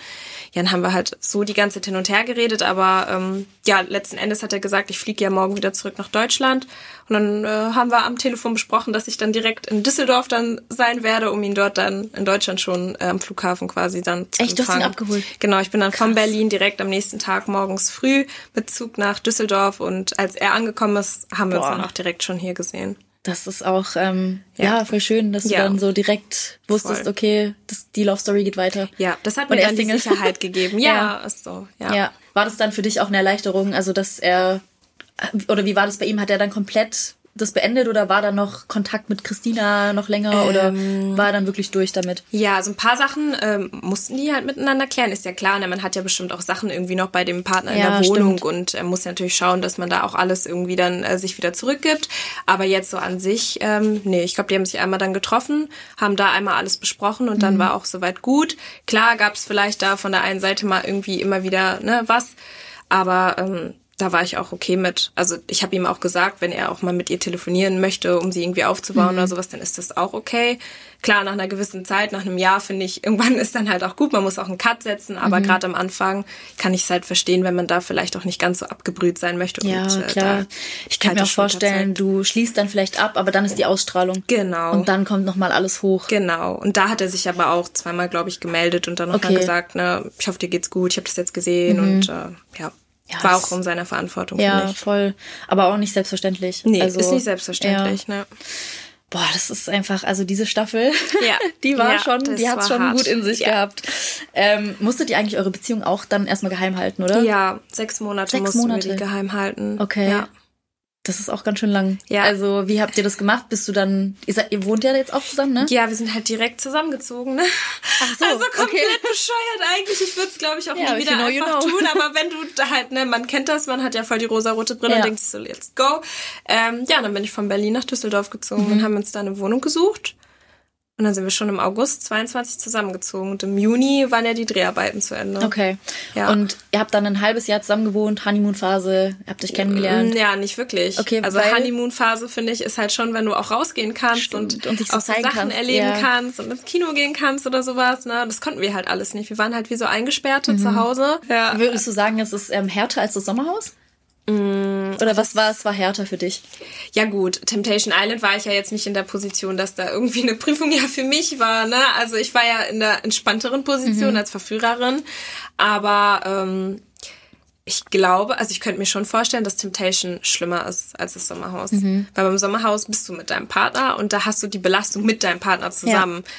ja, dann haben wir halt so die ganze Zeit hin und her geredet. Aber ähm, ja, letzten Endes hat er gesagt, ich fliege ja morgen wieder zurück nach Deutschland. Und dann äh, haben wir am Telefon besprochen, dass ich dann direkt in Düsseldorf dann sein werde, um ihn dort dann in Deutschland schon äh, am Flughafen quasi dann zu Echt, empfangen. du hast ihn abgeholt? Genau, ich bin dann Krass. von Berlin direkt am nächsten Tag morgens früh mit Zug nach Düsseldorf. Und als er angekommen ist, haben wir Boah. uns dann auch direkt schon hier gesehen. Das ist auch ähm, ja. ja voll schön, dass ja. du dann so direkt wusstest, voll. okay, das, die Love Story geht weiter. Ja, das hat mir dann die Sicherheit [LAUGHS] gegeben. Ja, ja, ist so. Ja. ja. War das dann für dich auch eine Erleichterung, also dass er oder wie war das bei ihm? Hat er dann komplett das beendet oder war da noch Kontakt mit Christina noch länger ähm, oder war er dann wirklich durch damit? Ja, also ein paar Sachen ähm, mussten die halt miteinander klären, ist ja klar. Ne? Man hat ja bestimmt auch Sachen irgendwie noch bei dem Partner in ja, der Wohnung stimmt. und er muss ja natürlich schauen, dass man da auch alles irgendwie dann äh, sich wieder zurückgibt. Aber jetzt so an sich, ähm, nee, ich glaube, die haben sich einmal dann getroffen, haben da einmal alles besprochen und mhm. dann war auch soweit gut. Klar gab es vielleicht da von der einen Seite mal irgendwie immer wieder ne, was, aber ähm, da war ich auch okay mit. Also ich habe ihm auch gesagt, wenn er auch mal mit ihr telefonieren möchte, um sie irgendwie aufzubauen mhm. oder sowas, dann ist das auch okay. Klar, nach einer gewissen Zeit, nach einem Jahr finde ich, [LAUGHS] irgendwann ist dann halt auch gut, man muss auch einen Cut setzen, aber mhm. gerade am Anfang kann ich es halt verstehen, wenn man da vielleicht auch nicht ganz so abgebrüht sein möchte. Ja, und, äh, klar. Ich kann mir auch vorstellen, du schließt dann vielleicht ab, aber dann ist die Ausstrahlung. Genau. Und dann kommt nochmal alles hoch. Genau. Und da hat er sich aber auch zweimal, glaube ich, gemeldet und dann nochmal okay. gesagt, ne, ich hoffe, dir geht's gut, ich habe das jetzt gesehen mhm. und äh, ja. Ja, war auch um seiner Verantwortung. Ja, voll. Aber auch nicht selbstverständlich. Nee, also, ist nicht selbstverständlich, ja. ne? Boah, das ist einfach, also diese Staffel, [LAUGHS] ja. die war ja, schon, die hat schon hart. gut in sich ja. gehabt. Ähm, musstet ihr eigentlich eure Beziehung auch dann erstmal geheim halten, oder? Ja, sechs Monate sechs mussten Monate. wir die geheim halten. Okay. Ja. Das ist auch ganz schön lang. Ja. Also, wie habt ihr das gemacht? Bist du dann, ihr, seid, ihr wohnt ja jetzt auch zusammen, ne? Ja, wir sind halt direkt zusammengezogen, ne? Ach so, also komplett okay. [LAUGHS] bescheuert eigentlich. Ich würde es, glaube ich, auch ja, nie wieder know, einfach tun. Aber wenn du da halt, ne, man kennt das, man hat ja voll die rosa-rote Brille ja. und denkt so, let's go. Ähm, ja, dann bin ich von Berlin nach Düsseldorf gezogen mhm. und haben uns da eine Wohnung gesucht. Und dann sind wir schon im August 22 zusammengezogen und im Juni waren ja die Dreharbeiten zu Ende. Okay. Ja. Und ihr habt dann ein halbes Jahr zusammen gewohnt, Honeymoon-Phase, habt euch kennengelernt? Ja, nicht wirklich. Okay, also Honeymoon-Phase finde ich ist halt schon, wenn du auch rausgehen kannst Stimmt. und, und dich so auch so Sachen kannst. erleben ja. kannst und ins Kino gehen kannst oder sowas. Ne? Das konnten wir halt alles nicht. Wir waren halt wie so eingesperrte mhm. zu Hause. Ja. Würdest du sagen, es ist ähm, härter als das Sommerhaus? Mm, Oder was war es war härter für dich? Ja gut, Temptation Island war ich ja jetzt nicht in der Position, dass da irgendwie eine Prüfung ja für mich war. Ne? Also ich war ja in der entspannteren Position mhm. als Verführerin. Aber ähm, ich glaube, also ich könnte mir schon vorstellen, dass Temptation schlimmer ist als das Sommerhaus. Mhm. Weil beim Sommerhaus bist du mit deinem Partner und da hast du die Belastung mit deinem Partner zusammen. Ja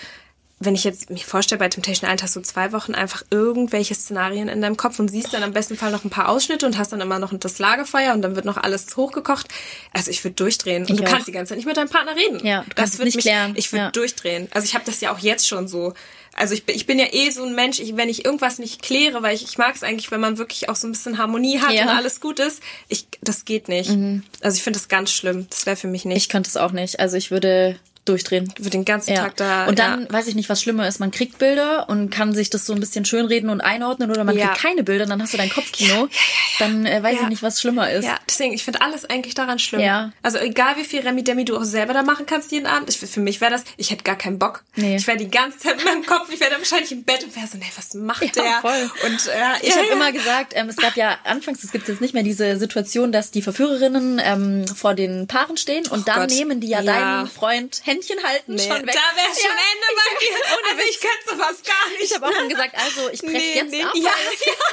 wenn ich jetzt mir vorstelle, bei Temptation Island hast du zwei Wochen einfach irgendwelche Szenarien in deinem Kopf und siehst dann am besten Fall noch ein paar Ausschnitte und hast dann immer noch das Lagerfeuer und dann wird noch alles hochgekocht. Also ich würde durchdrehen. Und ich du auch. kannst die ganze Zeit nicht mit deinem Partner reden. Ja, du das wird nicht mich, klären. Ich würde ja. durchdrehen. Also ich habe das ja auch jetzt schon so. Also ich bin, ich bin ja eh so ein Mensch, ich, wenn ich irgendwas nicht kläre, weil ich, ich mag es eigentlich, wenn man wirklich auch so ein bisschen Harmonie hat ja. und alles gut ist, ich, das geht nicht. Mhm. Also ich finde das ganz schlimm. Das wäre für mich nicht. Ich könnte es auch nicht. Also ich würde durchdrehen. Für den ganzen ja. Tag da. Und dann ja. weiß ich nicht, was schlimmer ist. Man kriegt Bilder und kann sich das so ein bisschen schönreden und einordnen oder man ja. kriegt keine Bilder, dann hast du dein Kopfkino. Dann äh, weiß ich nicht, was schlimmer ist. Ja, deswegen, ich finde alles eigentlich daran schlimm. Ja. Also egal wie viel Remi Demi du auch selber da machen kannst jeden Abend. Ich, für mich wäre das, ich hätte gar keinen Bock. Nee. Ich wäre die ganze Zeit in meinem Kopf, ich wäre wahrscheinlich im Bett und wäre so, nee, was macht der? Voll. Und äh, ich habe immer gesagt, ähm, es gab ja anfangs, es gibt jetzt nicht mehr diese Situation, dass die Verführerinnen ähm, vor den Paaren stehen und oh dann Gott. nehmen die ja, deinen Freund Händchen halten nee schon weg. Da wäre schon ja. Ende bei [LAUGHS] mir. Ohne also ich könnte sowas gar nicht. Ich habe auch schon gesagt, also ich breche nee, jetzt nee, ab, ja,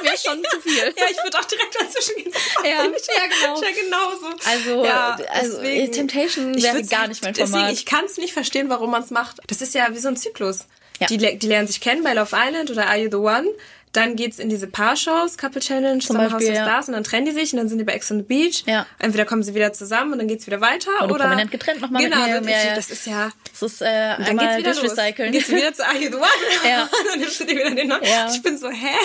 das ist mir [LAUGHS] schon zu viel. Ja, ich würde auch direkt dazwischen gehen. Ja, ja, genau. Ja, genauso. Also, ja, also deswegen, Temptation wäre gar nicht mein Format. Deswegen, ich kann es nicht verstehen, warum man es macht. Das ist ja wie so ein Zyklus. Ja. Die, die lernen sich kennen bei Love Island oder Are You the One? Dann geht's in diese Paar-Shows, Couple Challenge, Zum Summer House Beispiel, of ja. Stars und dann trennen die sich und dann sind die bei Ex on the Beach. Ja. Entweder kommen sie wieder zusammen und dann geht's wieder weiter Oder oder prominent getrennt nochmal mit Genau, mir, dann ja, ja. das ist ja Das ist äh, dann einmal geht's wieder los. Dann geht's wieder zu Are You the One? Ja. [LAUGHS] Und dann nimmst du dir wieder den neuen. Ja. Ich bin so, hä?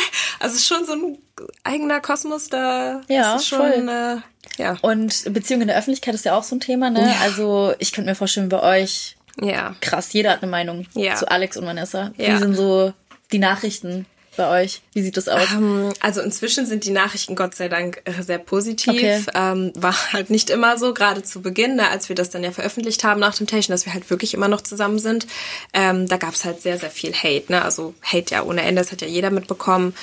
Also es ist schon so ein eigener Kosmos da. Ja, ist schon, voll. Äh, ja. Und Beziehung in der Öffentlichkeit ist ja auch so ein Thema, ne? Ja. Also ich könnte mir vorstellen, bei euch Ja. krass, jeder hat eine Meinung Ja. zu Alex und Vanessa. Ja. sind so die Nachrichten bei euch? Wie sieht das aus? Ähm, Also inzwischen sind die Nachrichten Gott sei Dank äh, sehr positiv. Okay. Ähm, war halt nicht immer so, gerade zu Beginn, ne, als wir das dann ja veröffentlicht haben nach Temptation, dass wir halt wirklich immer noch zusammen sind. Ähm, da gab's halt sehr, sehr viel Hate. Ne? Also Hate ja ohne Ende, das hat ja jeder mitbekommen.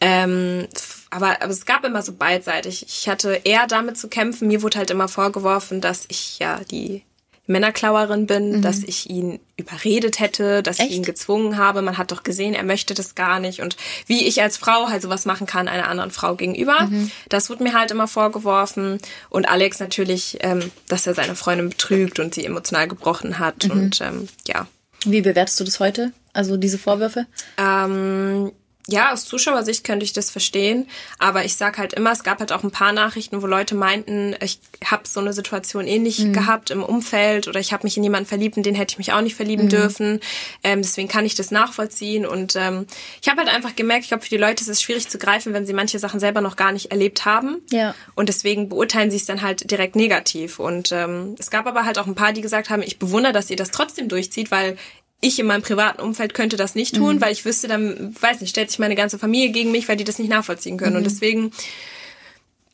Ähm, aber, aber es gab immer so beidseitig. Ich hatte eher damit zu kämpfen. Mir wurde halt immer vorgeworfen, dass ich ja die Männerklauerin bin, dass ich ihn überredet hätte, dass Mhm. Echt? ich ihn gezwungen habe. Man hat doch gesehen, er möchte das gar nicht. Und wie ich als Frau halt sowas machen kann einer anderen Frau gegenüber, Mhm. das wurde mir halt immer vorgeworfen. Und Alex natürlich, ähm, dass er seine Freundin betrügt und sie emotional gebrochen hat. Mhm. Und ähm, ja. Wie bewertest du das heute? Also diese Vorwürfe? Ähm, ja, aus Zuschauersicht könnte ich das verstehen, aber ich sag halt immer, es gab halt auch ein paar Nachrichten, wo Leute meinten, ich habe so eine Situation ähnlich gehabt im Umfeld oder ich habe mich in jemanden verliebt, in den hätte ich mich auch nicht verlieben dürfen. Ähm, deswegen kann ich das nachvollziehen und ähm, ich habe halt einfach gemerkt, ich glaube, für die Leute ist es schwierig zu greifen, wenn sie manche Sachen selber noch gar nicht erlebt haben. Ja. Und deswegen beurteilen sie es dann halt direkt negativ. Und ähm, es gab aber halt auch ein paar, die gesagt haben, ich bewundere, dass ihr das trotzdem durchzieht, weil ich in meinem privaten Umfeld könnte das nicht tun, Mhm. weil ich wüsste, dann, weiß nicht, stellt sich meine ganze Familie gegen mich, weil die das nicht nachvollziehen können. Mhm. Und deswegen,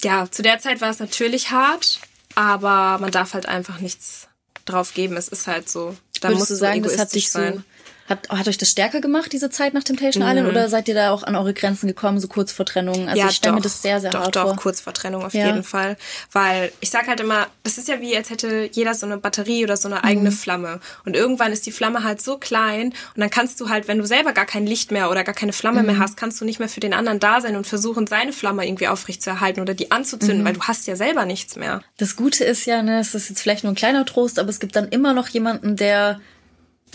ja, zu der Zeit war es natürlich hart, aber man darf halt einfach nichts drauf geben. Es ist halt so. Da Würdest musst du sagen, das hat egoistisch dich so, sein. Hat, hat euch das stärker gemacht, diese Zeit nach Temptation Island, oder seid ihr da auch an eure Grenzen gekommen, so kurz vor Trennung? Also ich stelle mir das sehr, sehr doch, hart doch, vor. kurz vor Trennung auf Ja. jeden Fall. Weil ich sag halt immer, das ist ja wie, als hätte jeder so eine Batterie oder so eine eigene Mhm. Flamme. Und irgendwann ist die Flamme halt so klein und dann kannst du halt, wenn du selber gar kein Licht mehr oder gar keine Flamme Mhm. mehr hast, kannst du nicht mehr für den anderen da sein und versuchen, seine Flamme irgendwie aufrechtzuerhalten oder die anzuzünden, Mhm. weil du hast ja selber nichts mehr. Das Gute ist ja, ne, es ist jetzt vielleicht nur ein kleiner Trost, aber es gibt dann immer noch jemanden, der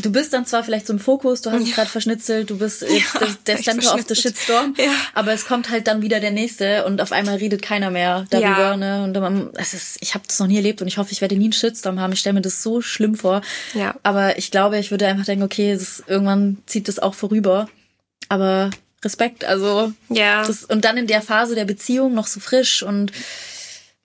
Du bist dann zwar vielleicht so im Fokus, du hast es gerade verschnitzelt, du bist jetzt Ja, der, Center of the. Shitstorm, Ja. aber es kommt halt dann wieder der nächste und auf einmal redet keiner mehr darüber. Ja. Ne? Und dann, es ist, ich habe das noch nie erlebt und ich hoffe, ich werde nie einen Shitstorm haben. Ich stelle mir das so schlimm vor. Ja. Aber ich glaube, ich würde einfach denken, okay, ist, irgendwann zieht das auch vorüber. Aber Respekt, also Ja. das, und dann in der Phase der Beziehung noch so frisch und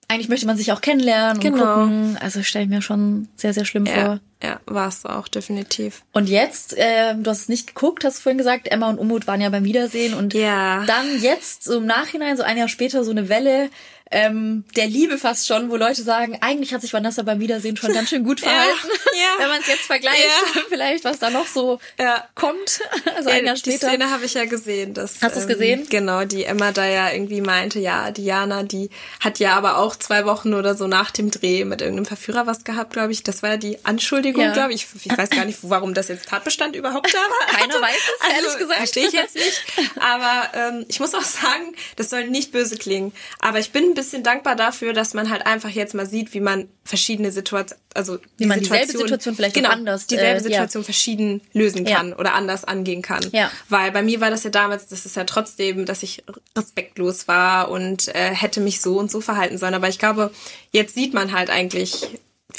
eigentlich möchte man sich auch kennenlernen und Genau. gucken. Also stelle ich mir schon sehr, sehr schlimm vor. Ja, war es auch, definitiv. Und jetzt, äh, du hast es nicht geguckt, hast du vorhin gesagt, Emma und Umut waren ja beim Wiedersehen und Ja. dann jetzt, so im Nachhinein, so ein Jahr später, so eine Welle ähm, der Liebe fast schon, wo Leute sagen, eigentlich hat sich Vanessa beim Wiedersehen schon ganz schön gut [LAUGHS] verhalten. [LAUGHS] ja. Wenn man es jetzt vergleicht, Ja. [LAUGHS] vielleicht, was da noch so Ja. kommt, also ein Jahr die später. Szene habe ich ja gesehen. Dass, Hast du's gesehen? Genau, die Emma da ja irgendwie meinte, ja, Diana, die hat ja aber auch zwei Wochen oder so nach dem Dreh mit irgendeinem Verführer was gehabt, glaube ich. Das war ja die Anschuldigung, Ja. glaube ich. Ich weiß gar nicht, warum das jetzt Tatbestand überhaupt da war. Keiner weiß es, ehrlich gesagt. Verstehe ich jetzt nicht. Aber ähm, ich muss auch sagen, das soll nicht böse klingen. Aber ich bin bisschen dankbar dafür, dass man halt einfach jetzt mal sieht, wie man verschiedene Situationen, also Wie man dieselbe Situation vielleicht genau, anders, dieselbe äh, ja. Situation verschieden lösen Ja. kann oder anders angehen kann. Ja. Weil bei mir war das ja damals, das ist ja trotzdem, dass ich respektlos war und äh, hätte mich so und so verhalten sollen. Aber ich glaube, jetzt sieht man halt eigentlich,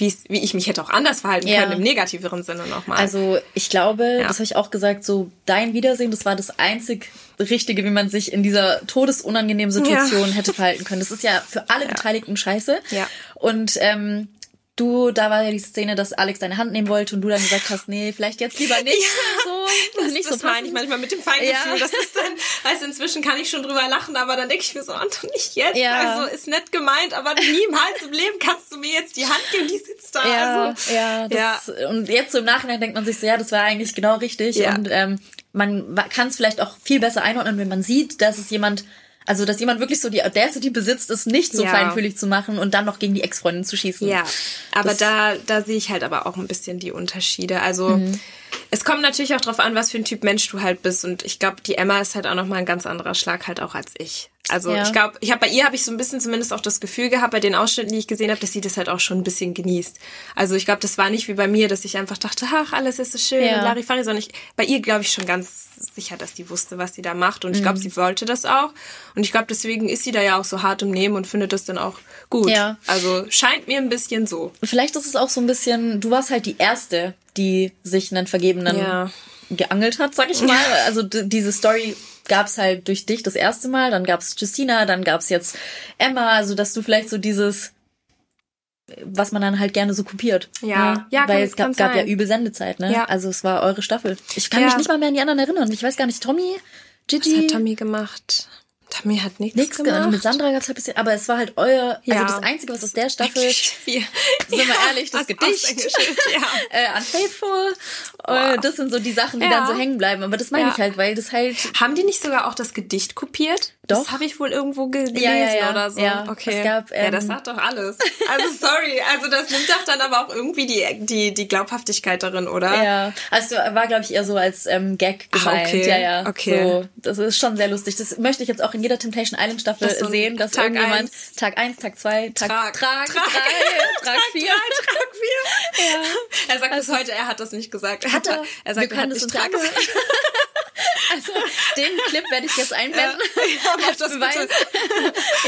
wie ich mich hätte auch anders verhalten Ja. können, im negativeren Sinne nochmal. Also ich glaube, Ja. das habe ich auch gesagt, so dein Wiedersehen, das war das einzig Richtige, wie man sich in dieser todesunangenehmen Situation Ja. hätte verhalten können. Das ist ja für alle Beteiligten scheiße. Ja. Und ähm, du, da war ja die Szene, dass Alex deine Hand nehmen wollte und du dann gesagt hast, nee, vielleicht jetzt lieber nicht. so, das, nicht das so meine ich manchmal mit dem Feingefühl. Ja. Das ist dann, weißt du, inzwischen kann ich schon drüber lachen, aber dann denke ich mir so, Anton, nicht jetzt. Ja. Also ist nett gemeint, aber niemals im Leben kannst du mir jetzt die Hand geben, die sitzt da. Ja, also, ja, das, und jetzt so im Nachhinein denkt man sich so, ja, das war eigentlich genau richtig. Ja. Und ähm, man kann es vielleicht auch viel besser einordnen, wenn man sieht, dass es jemand, also dass jemand wirklich so die Audacity besitzt, es nicht so Ja. feinfühlig zu machen und dann noch gegen die Ex-Freundin zu schießen. Ja, aber Das- da, da sehe ich halt aber auch ein bisschen die Unterschiede. Also Mhm. es kommt natürlich auch drauf an, was für ein Typ Mensch du halt bist. Und ich glaube, die Emma ist halt auch nochmal ein ganz anderer Schlag halt auch als ich. Also ja. ich glaube, ich habe bei ihr habe ich so ein bisschen zumindest auch das Gefühl gehabt bei den Ausschnitten, die ich gesehen habe, dass sie das halt auch schon ein bisschen genießt. Also ich glaube, das war nicht wie bei mir, dass ich einfach dachte, ach alles ist so schön ja. und Larifari, sondern ich, bei ihr glaube ich schon ganz sicher, dass sie wusste, was sie da macht und ich glaube, mhm. sie wollte das auch und ich glaube, deswegen ist sie da ja auch so hart im Nehmen und findet das dann auch gut. Ja. Also scheint mir ein bisschen so. Vielleicht ist es auch so ein bisschen, du warst halt die erste, die sich einen vergebenen ja. geangelt hat, sag ich mal. Also diese Story gab's halt durch dich das erste Mal, dann gab's Justina, dann gab's jetzt Emma, also dass du vielleicht so dieses was man dann halt gerne so kopiert. Ja, ne? ja, weil kann, es gab, gab ja übel Sendezeit, ne? Ja. Also es war eure Staffel. Ich kann ja. mich nicht mal mehr an die anderen erinnern. Ich weiß gar nicht, Tommy, Gigi. Was hat Tommy gemacht? Tommy hat nichts nix gemacht. Mit Sandra gab es halt ein bisschen, aber es war halt euer, ja. also das Einzige, was aus der Staffel, [LAUGHS] sind wir ja. ehrlich, das Gedicht, ja. [LAUGHS] äh, Unfaithful, wow. äh, das sind so die Sachen, die ja. dann so hängen bleiben. Aber das meine ich halt, weil das halt... Haben die nicht sogar auch das Gedicht kopiert? Doch. Das habe ich wohl irgendwo gelesen ja, ja, ja. oder so. Ja, okay. Es gab, ähm, ja, das ähm, sagt doch alles. Also sorry, also das nimmt doch dann aber auch irgendwie die, die, die Glaubhaftigkeit darin, oder? Ja, also war, glaube ich, eher so als ähm, Gag gemeint. Ach, okay. Ja, ja. Okay. So, das ist schon sehr lustig. Das möchte ich jetzt auch in jeder Temptation Island Staffel das so sehen, dass Tag irgendjemand eins. Tag 1, Tag 2, Tag, Trag, Trag, [LAUGHS] Trag 3, Trag 4. Trag 4. Ja. Er sagt also, bis heute, er hat das nicht gesagt. Er, hat, er, er sagt, wir er hat nicht Trag gesagt. [LAUGHS] Also den Clip werde ich jetzt einblenden. Ja, ja, als Beweis.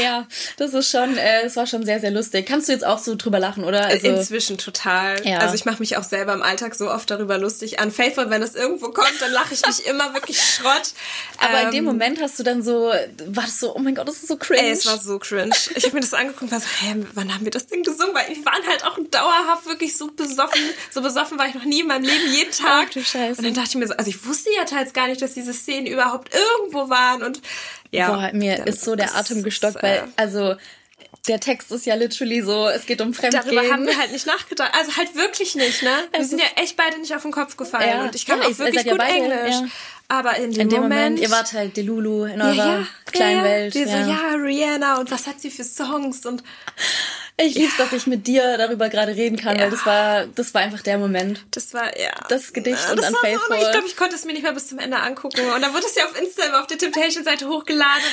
ja, das ist schon, äh, das war schon sehr, sehr lustig. Kannst du jetzt auch so drüber lachen, oder? Also, Inzwischen total. Ja. Also ich mache mich auch selber im Alltag so oft darüber lustig. An Faithful, wenn es irgendwo kommt, dann lache ich mich [LAUGHS] immer wirklich Schrott. Aber ähm, in dem ähm, Moment hast du dann so, war das so, oh mein Gott, das ist so cringe. Ey, es war so cringe. Ich habe mir das angeguckt und war so, hä, wann haben wir das Ding gesungen? Weil wir waren halt auch dauerhaft wirklich so besoffen. So besoffen war ich noch nie in meinem Leben, jeden Tag. Ach, du Scheiße. Und dann dachte ich mir so, also ich wusste ja teils gar nicht, dass diese Szenen überhaupt irgendwo waren und ja. Boah, mir ist so der Atem gestockt, ist, weil, äh, also, der Text ist ja literally so, es geht um Fremdgehen. Darüber haben wir halt nicht nachgedacht. Also halt wirklich nicht, ne? Wir sind ja echt beide nicht auf den Kopf gefallen. Ja, und ich kann ja, auch wirklich gut beide, Englisch. Ja. Aber in dem, in dem Moment, Moment, ihr wart halt Delulu in eurer ja, kleinen Welt. Wir so, ja, Rihanna und was hat sie für Songs und ich lieb's, dass ich mit dir darüber gerade reden kann, ja. weil das war, das war einfach der Moment. Das war, ja. Das Gedicht ja, das und Unfaithful. So, ich glaube, ich konnte es mir nicht mehr bis zum Ende angucken. Und dann wurde es ja auf Instagram, auf der Temptation-Seite hochgeladen.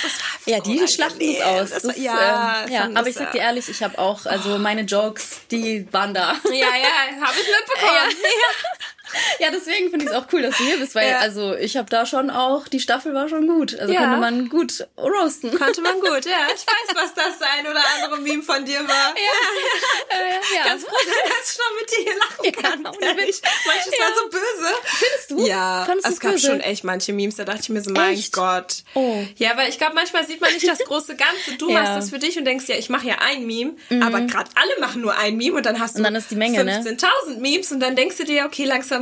Ja, die schlachten es aus. Das, das, ja, ähm, ja. aber ich sag dir ehrlich, ich habe auch, also meine Jokes, die waren da. Ja, ja, habe ich mitbekommen. [LAUGHS] Ja. [LAUGHS] Ja, deswegen finde ich es auch cool, dass du hier bist, weil ja. also ich habe da schon auch, die Staffel war schon gut. Also ja. konnte man gut roasten. Konnte man gut, ja. Ich [LAUGHS] weiß, was das ein oder andere Meme von dir war. Ja, ja. ja. Ganz froh sein, dass ich noch mit dir hier lachen kann. Ja, Manches war so böse. Findest du? Ja, Fandest es gab böse? schon echt manche Memes, da dachte ich mir so, mein echt? Gott. Oh. Ja, weil ich glaube, manchmal sieht man nicht das große Ganze. Du [LAUGHS] machst das für dich und denkst, ja, ich mache ja ein Meme, mhm. aber gerade alle machen nur ein Meme und dann hast du 15.000 ne? Memes und dann denkst du dir, okay, langsam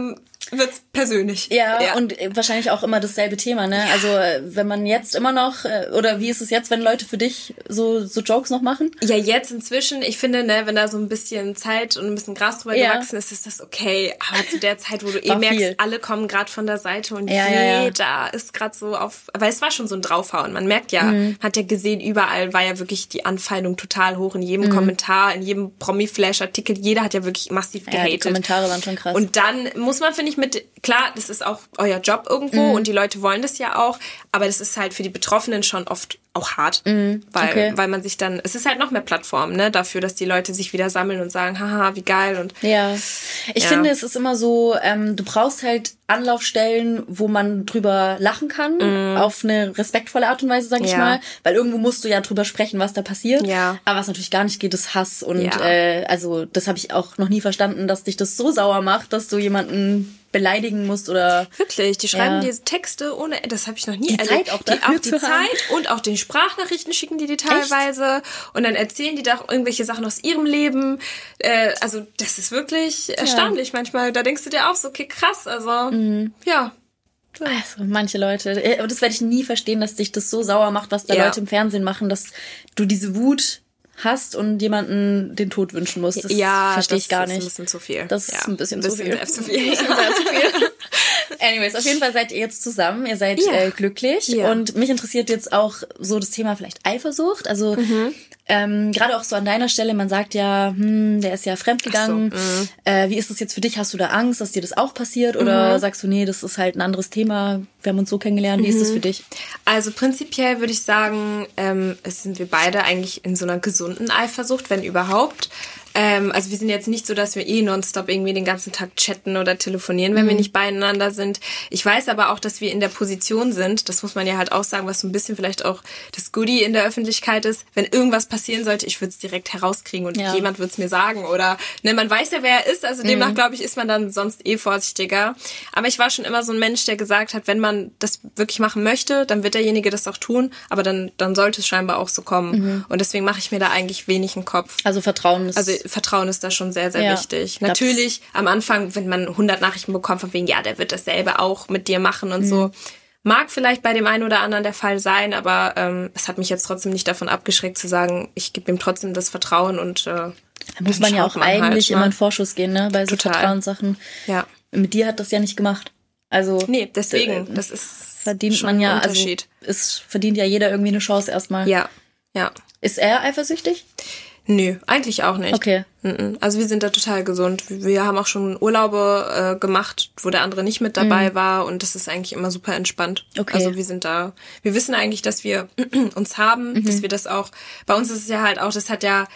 wird's persönlich. Ja, ja, und wahrscheinlich auch immer dasselbe Thema, ne? Ja. Also wenn man jetzt immer noch äh, oder wie ist es jetzt, wenn Leute für dich so so Jokes noch machen? Ja, jetzt inzwischen, ich finde, ne, wenn da so ein bisschen Zeit und ein bisschen Gras drüber ja. gewachsen ist, ist das okay. Aber zu der Zeit, wo du eh war merkst, viel. alle kommen gerade von der Seite und jeder ist gerade so auf, weil es war schon so ein draufhauen. Man merkt ja, mhm. hat ja gesehen, überall war ja wirklich die Anfeindung total hoch in jedem mhm. Kommentar, in jedem Promi-Flash-Artikel. Jeder hat ja wirklich massiv gehatet. Ja, die Kommentare waren schon krass. Und dann muss man finde ich mit klar, das ist auch euer Job irgendwo mhm. und die Leute wollen das ja auch, aber das ist halt für die Betroffenen schon oft auch hart, mhm. weil, okay. weil man sich dann, es ist halt noch mehr Plattform, ne, dafür, dass die Leute sich wieder sammeln und sagen, haha, wie geil und. Ja. Ich ja. finde, es ist immer so, ähm, du brauchst halt Anlaufstellen, wo man drüber lachen kann, mhm. auf eine respektvolle Art und Weise, sag ich ja. mal, weil irgendwo musst du ja drüber sprechen, was da passiert. Ja. Aber was natürlich gar nicht geht, ist Hass und, ja. äh, also, das habe ich auch noch nie verstanden, dass dich das so sauer macht, dass du jemanden beleidigen musst oder wirklich die schreiben ja. diese Texte ohne das habe ich noch nie die erlebt Zeit auch, die, auch die Zeit und auch den Sprachnachrichten schicken die die teilweise Echt? und dann erzählen die da irgendwelche Sachen aus ihrem Leben äh, also das ist wirklich ja. erstaunlich manchmal da denkst du dir auch so okay krass also mhm. ja also, manche Leute, äh, aber das werde ich nie verstehen, dass dich das so sauer macht, was da ja. Leute im Fernsehen machen, dass du diese Wut hast und jemanden den Tod wünschen musst. Das ja, verstehe ich gar nicht. Das ist ein bisschen zu viel. Das ist ein bisschen, ein bisschen zu viel. Zu viel. zu viel. [LAUGHS] Anyways, auf jeden Fall seid ihr jetzt zusammen, ihr seid ja. äh, glücklich ja. und mich interessiert jetzt auch so das Thema vielleicht Eifersucht. Also mhm. Ähm, Gerade auch so an deiner Stelle, man sagt ja, hm, der ist ja fremdgegangen. So, mhm. äh, wie ist das jetzt für dich? Hast du da Angst, dass dir das auch passiert? Oder mhm. sagst du, nee, das ist halt ein anderes Thema, wir haben uns so kennengelernt. Wie mhm. ist das für dich? Also prinzipiell würde ich sagen, ähm, sind wir beide eigentlich in so einer gesunden Eifersucht, wenn überhaupt. Ähm, also wir sind jetzt nicht so, dass wir eh nonstop irgendwie den ganzen Tag chatten oder telefonieren, wenn mhm. wir nicht beieinander sind. Ich weiß aber auch, dass wir in der Position sind, das muss man ja halt auch sagen, was so ein bisschen vielleicht auch das Goodie in der Öffentlichkeit ist. Wenn irgendwas passieren sollte, ich würde es direkt herauskriegen und ja. jemand würde es mir sagen. Oder ne, man weiß ja, wer er ist, also demnach mhm. glaube ich, ist man dann sonst eh vorsichtiger. Aber ich war schon immer so ein Mensch, der gesagt hat, wenn man das wirklich machen möchte, dann wird derjenige das auch tun, aber dann, dann sollte es scheinbar auch so kommen. Mhm. Und deswegen mache ich mir da eigentlich wenig einen Kopf. Also Vertrauen ist. Also Vertrauen ist da schon sehr, sehr ja, wichtig. Natürlich am Anfang, wenn man 100 Nachrichten bekommt von wegen, ja, der wird dasselbe auch mit dir machen und mhm. so. Mag vielleicht bei dem einen oder anderen der Fall sein, aber ähm, es hat mich jetzt trotzdem nicht davon abgeschreckt zu sagen, ich gebe ihm trotzdem das Vertrauen und äh, da muss man ja auch man eigentlich halt, immer ne? in Vorschuss gehen, ne? Bei so Total. Vertrauenssachen. Ja. Mit dir hat das ja nicht gemacht. Also nee, deswegen, das ist verdient man ja, also es verdient ja jeder irgendwie eine Chance erstmal. Ja, ja. Ist er eifersüchtig? Nö, eigentlich auch nicht. Okay. Also wir sind da total gesund. Wir haben auch schon Urlaube äh, gemacht, wo der andere nicht mit dabei mhm. war und das ist eigentlich immer super entspannt. Okay. Also wir sind da, wir wissen eigentlich, dass wir [CLEARS THROAT] uns haben, mhm. dass wir das auch, bei uns ist es ja halt auch, das hat ja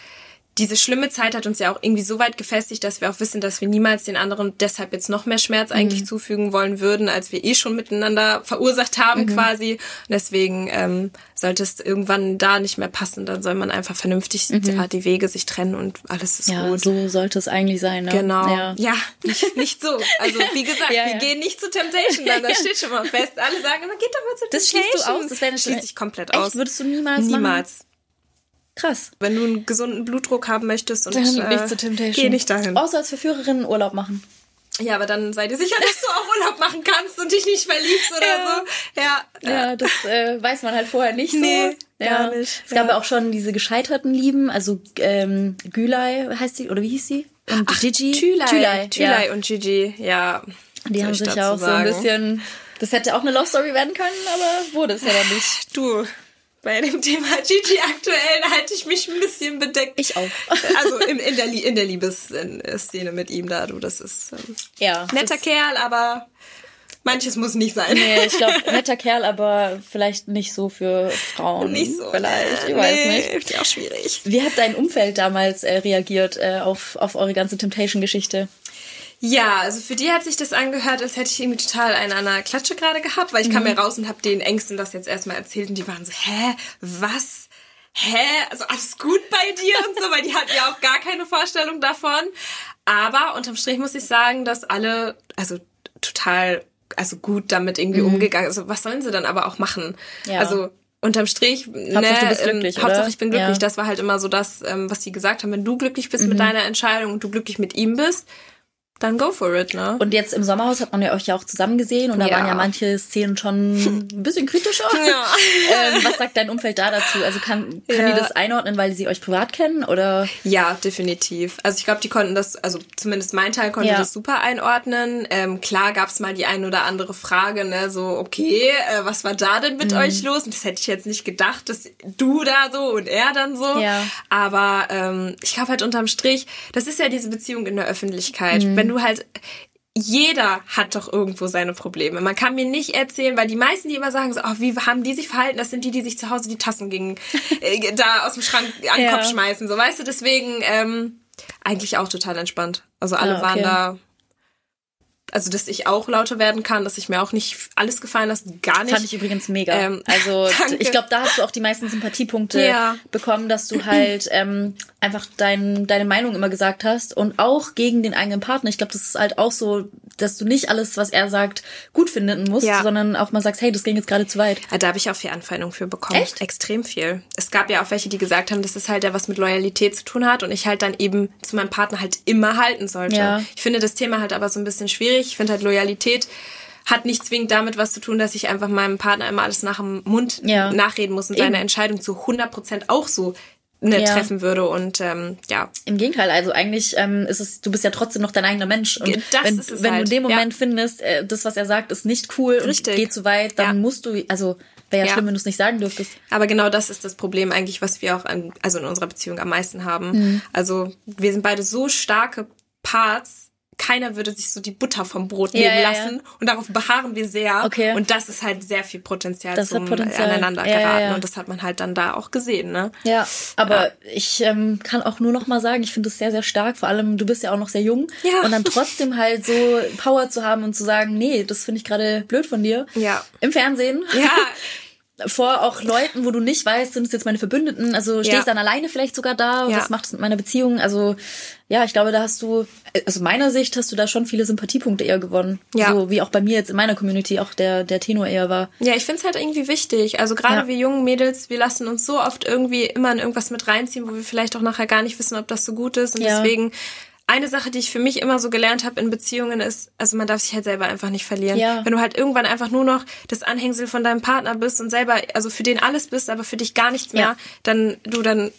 diese schlimme Zeit hat uns ja auch irgendwie so weit gefestigt, dass wir auch wissen, dass wir niemals den anderen deshalb jetzt noch mehr Schmerz eigentlich mhm. zufügen wollen würden, als wir eh schon miteinander verursacht haben mhm. quasi. Und deswegen ähm, sollte es irgendwann da nicht mehr passen, dann soll man einfach vernünftig mhm. die Wege sich trennen und alles ist ja, gut. so sollte es eigentlich sein. Ne? Genau. Ja, ja nicht, nicht so. Also wie gesagt, [LAUGHS] ja, wir gehen nicht zu Temptation, dann [LAUGHS] das steht schon mal fest. Alle sagen immer, geht doch mal zu das Temptation. Das schließt du aus? Das wäre schließe ich komplett aus. Echt? Würdest du niemals Niemals. Machen? Krass. Wenn du einen gesunden Blutdruck haben möchtest und dann äh, nicht zu Temptation. Geh nicht dahin. Außer als Verführerin Urlaub machen. Ja, aber dann sei dir sicher, dass du auch Urlaub machen kannst und dich nicht verliebst oder ja. so. Ja, ja das äh, weiß man halt vorher nicht nee, so. Ja. Gar nicht. Es gab ja auch schon diese gescheiterten Lieben, also ähm, Gülay heißt sie, oder wie hieß sie? Und Ach, Gigi? Thülay. Thülay, Thülay ja. und Gigi, ja. Die haben sich ja auch sagen? so ein bisschen... Das hätte auch eine Love Story werden können, aber wurde es ja dann nicht. Du, bei dem Thema Gigi aktuell halte ich mich ein bisschen bedeckt. Ich auch. Also in, in der, in der Liebesszene mit ihm da, du, das ist ähm, ja, netter Kerl, aber manches muss nicht sein. Nee, ich glaube, [LAUGHS] netter Kerl, aber vielleicht nicht so für Frauen. Nicht so. Vielleicht, ich weiß nee, nicht. Ist ja auch schwierig. Wie hat dein Umfeld damals äh, reagiert äh, auf, auf eure ganze Temptation-Geschichte? Ja, also für die hat sich das angehört, als hätte ich irgendwie total einen an der Klatsche gerade gehabt, weil ich mhm. kam ja raus und habe den Ängsten das jetzt erstmal erzählt und die waren so, hä, was? Hä? Also alles gut bei dir und so, weil die hatten ja auch gar keine Vorstellung davon. Aber unterm Strich muss ich sagen, dass alle, also total, also gut damit irgendwie mhm. umgegangen. Also was sollen sie dann aber auch machen? Ja. Also unterm Strich, Hauptsache, ne, du bist ähm, glücklich, ähm, Hauptsache ich bin glücklich. Ja. Das war halt immer so das, ähm, was sie gesagt haben. Wenn du glücklich bist mhm. mit deiner Entscheidung und du glücklich mit ihm bist, dann go for it, ne? Und jetzt im Sommerhaus hat man ja euch ja auch zusammen gesehen und da ja. waren ja manche Szenen schon ein bisschen kritischer. [LAUGHS] Ja. [LAUGHS] ähm, was sagt dein Umfeld da dazu? Also kann, kann ja. die das einordnen, weil sie euch privat kennen oder? Ja, definitiv. Also ich glaube, die konnten das, also zumindest mein Teil konnte ja. das super einordnen. Ähm, klar gab's mal die ein oder andere Frage, ne, so, okay, äh, was war da denn mit mhm. euch los? Und das hätte ich jetzt nicht gedacht, dass du da so und er dann so. Ja. Aber ähm, ich glaube halt unterm Strich, das ist ja diese Beziehung in der Öffentlichkeit. Mhm. Wenn du halt jeder hat doch irgendwo seine Probleme. Man kann mir nicht erzählen, weil die meisten, die immer sagen so, oh, wie haben die sich verhalten? Das sind die, die sich zu Hause die Tassen gegen [LAUGHS] äh, da aus dem Schrank an den ja. Kopf schmeißen. So, weißt du, deswegen ähm, eigentlich auch total entspannt. Also alle ah, okay. waren da also dass ich auch lauter werden kann, dass ich mir auch nicht alles gefallen lasse, gar nicht. Fand ich übrigens mega. Ähm, [LAUGHS] also ich glaube, da hast du auch die meisten Sympathiepunkte ja. bekommen, dass du halt ähm, einfach dein, deine Meinung immer gesagt hast und auch gegen den eigenen Partner. Ich glaube, das ist halt auch so, dass du nicht alles, was er sagt, gut finden musst, ja. sondern auch mal sagst, hey, das ging jetzt gerade zu weit. Da habe ich auch viel Anfeindung für bekommen. Echt? Extrem viel. Es gab ja auch welche, die gesagt haben, dass es halt ja was mit Loyalität zu tun hat und ich halt dann eben zu meinem Partner halt immer halten sollte. Ja. Ich finde das Thema halt aber so ein bisschen schwierig. Ich finde halt Loyalität hat nicht zwingend damit was zu tun, dass ich einfach meinem Partner immer alles nach dem Mund ja. nachreden muss und Eben. seine Entscheidung zu 100 Prozent auch so ne, ja. treffen würde und ähm, ja. Im Gegenteil, also eigentlich ähm, ist es, du bist ja trotzdem noch dein eigener Mensch und das wenn, ist es wenn halt. du in dem Moment ja. findest, äh, das was er sagt ist nicht cool Richtig. und geht zu weit, dann ja. musst du, also Wäre ja, ja, schlimm, wenn du es nicht sagen dürftest. Aber genau das ist das Problem eigentlich, was wir auch an, also in unserer Beziehung am meisten haben. Mhm. Also wir sind beide so starke Parts, keiner würde sich so die Butter vom Brot nehmen ja, lassen. Ja. Und darauf beharren wir sehr. Okay. Und das ist halt sehr viel Potenzial das zum Potenzial. aneinander geraten. Und das hat man halt dann da auch gesehen, ne? Ja, aber ich ähm, kann auch nur noch mal sagen, ich finde es sehr, sehr stark. Vor allem, du bist ja auch noch sehr jung. Ja. Und dann trotzdem halt so Power zu haben und zu sagen, nee, das finde ich gerade blöd von dir. Ja. Im Fernsehen. Ja. [LAUGHS] vor auch Leuten, wo du nicht weißt, sind es jetzt meine Verbündeten, also stehe ja. ich dann alleine vielleicht sogar da, ja. was macht es mit meiner Beziehung? Also ja, ich glaube, da hast du, also meiner Sicht hast du da schon viele Sympathiepunkte eher gewonnen. Ja. So wie auch bei mir jetzt in meiner Community auch der, der Tenor eher war. Ja, ich finde es halt irgendwie wichtig. Also gerade ja. wir jungen Mädels, wir lassen uns so oft irgendwie immer in irgendwas mit reinziehen, wo wir vielleicht auch nachher gar nicht wissen, ob das so gut ist. Und ja. deswegen eine Sache, die ich für mich immer so gelernt habe in Beziehungen ist, also man darf sich halt selber einfach nicht verlieren. Ja. Wenn du halt irgendwann einfach nur noch das Anhängsel von deinem Partner bist und selber, also für den alles bist, aber für dich gar nichts mehr, ja. dann du dann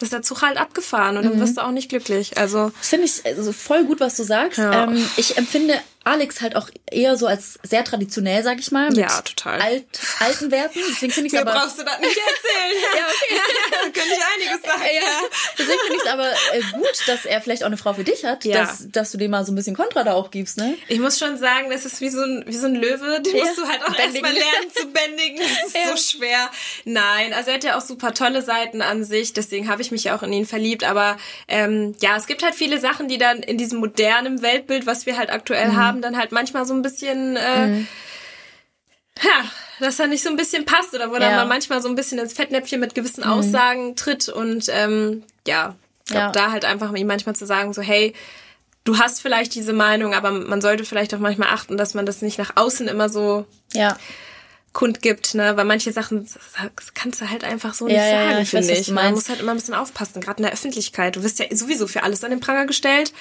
ist der Zug halt abgefahren und mhm. dann wirst du auch nicht glücklich. Also finde ich also voll gut, was du sagst. Ja. Ähm, ich empfinde Alex halt auch eher so als sehr traditionell, sag ich mal. Mit ja, total. Alt, alten Werten. Deswegen finde ich aber. brauchst du das nicht erzählen. [LAUGHS] ja, okay. ja, könnte ich einiges sagen. Ja. Deswegen finde ich es aber äh, gut, dass er vielleicht auch eine Frau für dich hat, ja. dass, dass du dem mal so ein bisschen Kontra da auch gibst, ne? Ich muss schon sagen, das ist wie so ein, wie so ein Löwe. Den musst du halt auch erstmal lernen zu bändigen. Das ist [LAUGHS] so schwer. Nein, also er hat ja auch super tolle Seiten an sich. Deswegen habe ich mich ja auch in ihn verliebt. Aber ähm, ja, es gibt halt viele Sachen, die dann in diesem modernen Weltbild, was wir halt aktuell mhm. haben, haben, dann halt manchmal so ein bisschen, äh, mhm. ja, dass er nicht so ein bisschen passt oder wo ja. dann man manchmal so ein bisschen ins Fettnäpfchen mit gewissen mhm. Aussagen tritt und ähm, ja, ich glaube, ja. da halt einfach ihm manchmal zu sagen, so, hey, du hast vielleicht diese Meinung, aber man sollte vielleicht auch manchmal achten, dass man das nicht nach außen immer so ja. kundgibt, ne? Weil manche Sachen kannst du halt einfach so nicht ja, sagen, ja, finde ich. Man muss halt immer ein bisschen aufpassen, gerade in der Öffentlichkeit. Du wirst ja sowieso für alles an den Pranger gestellt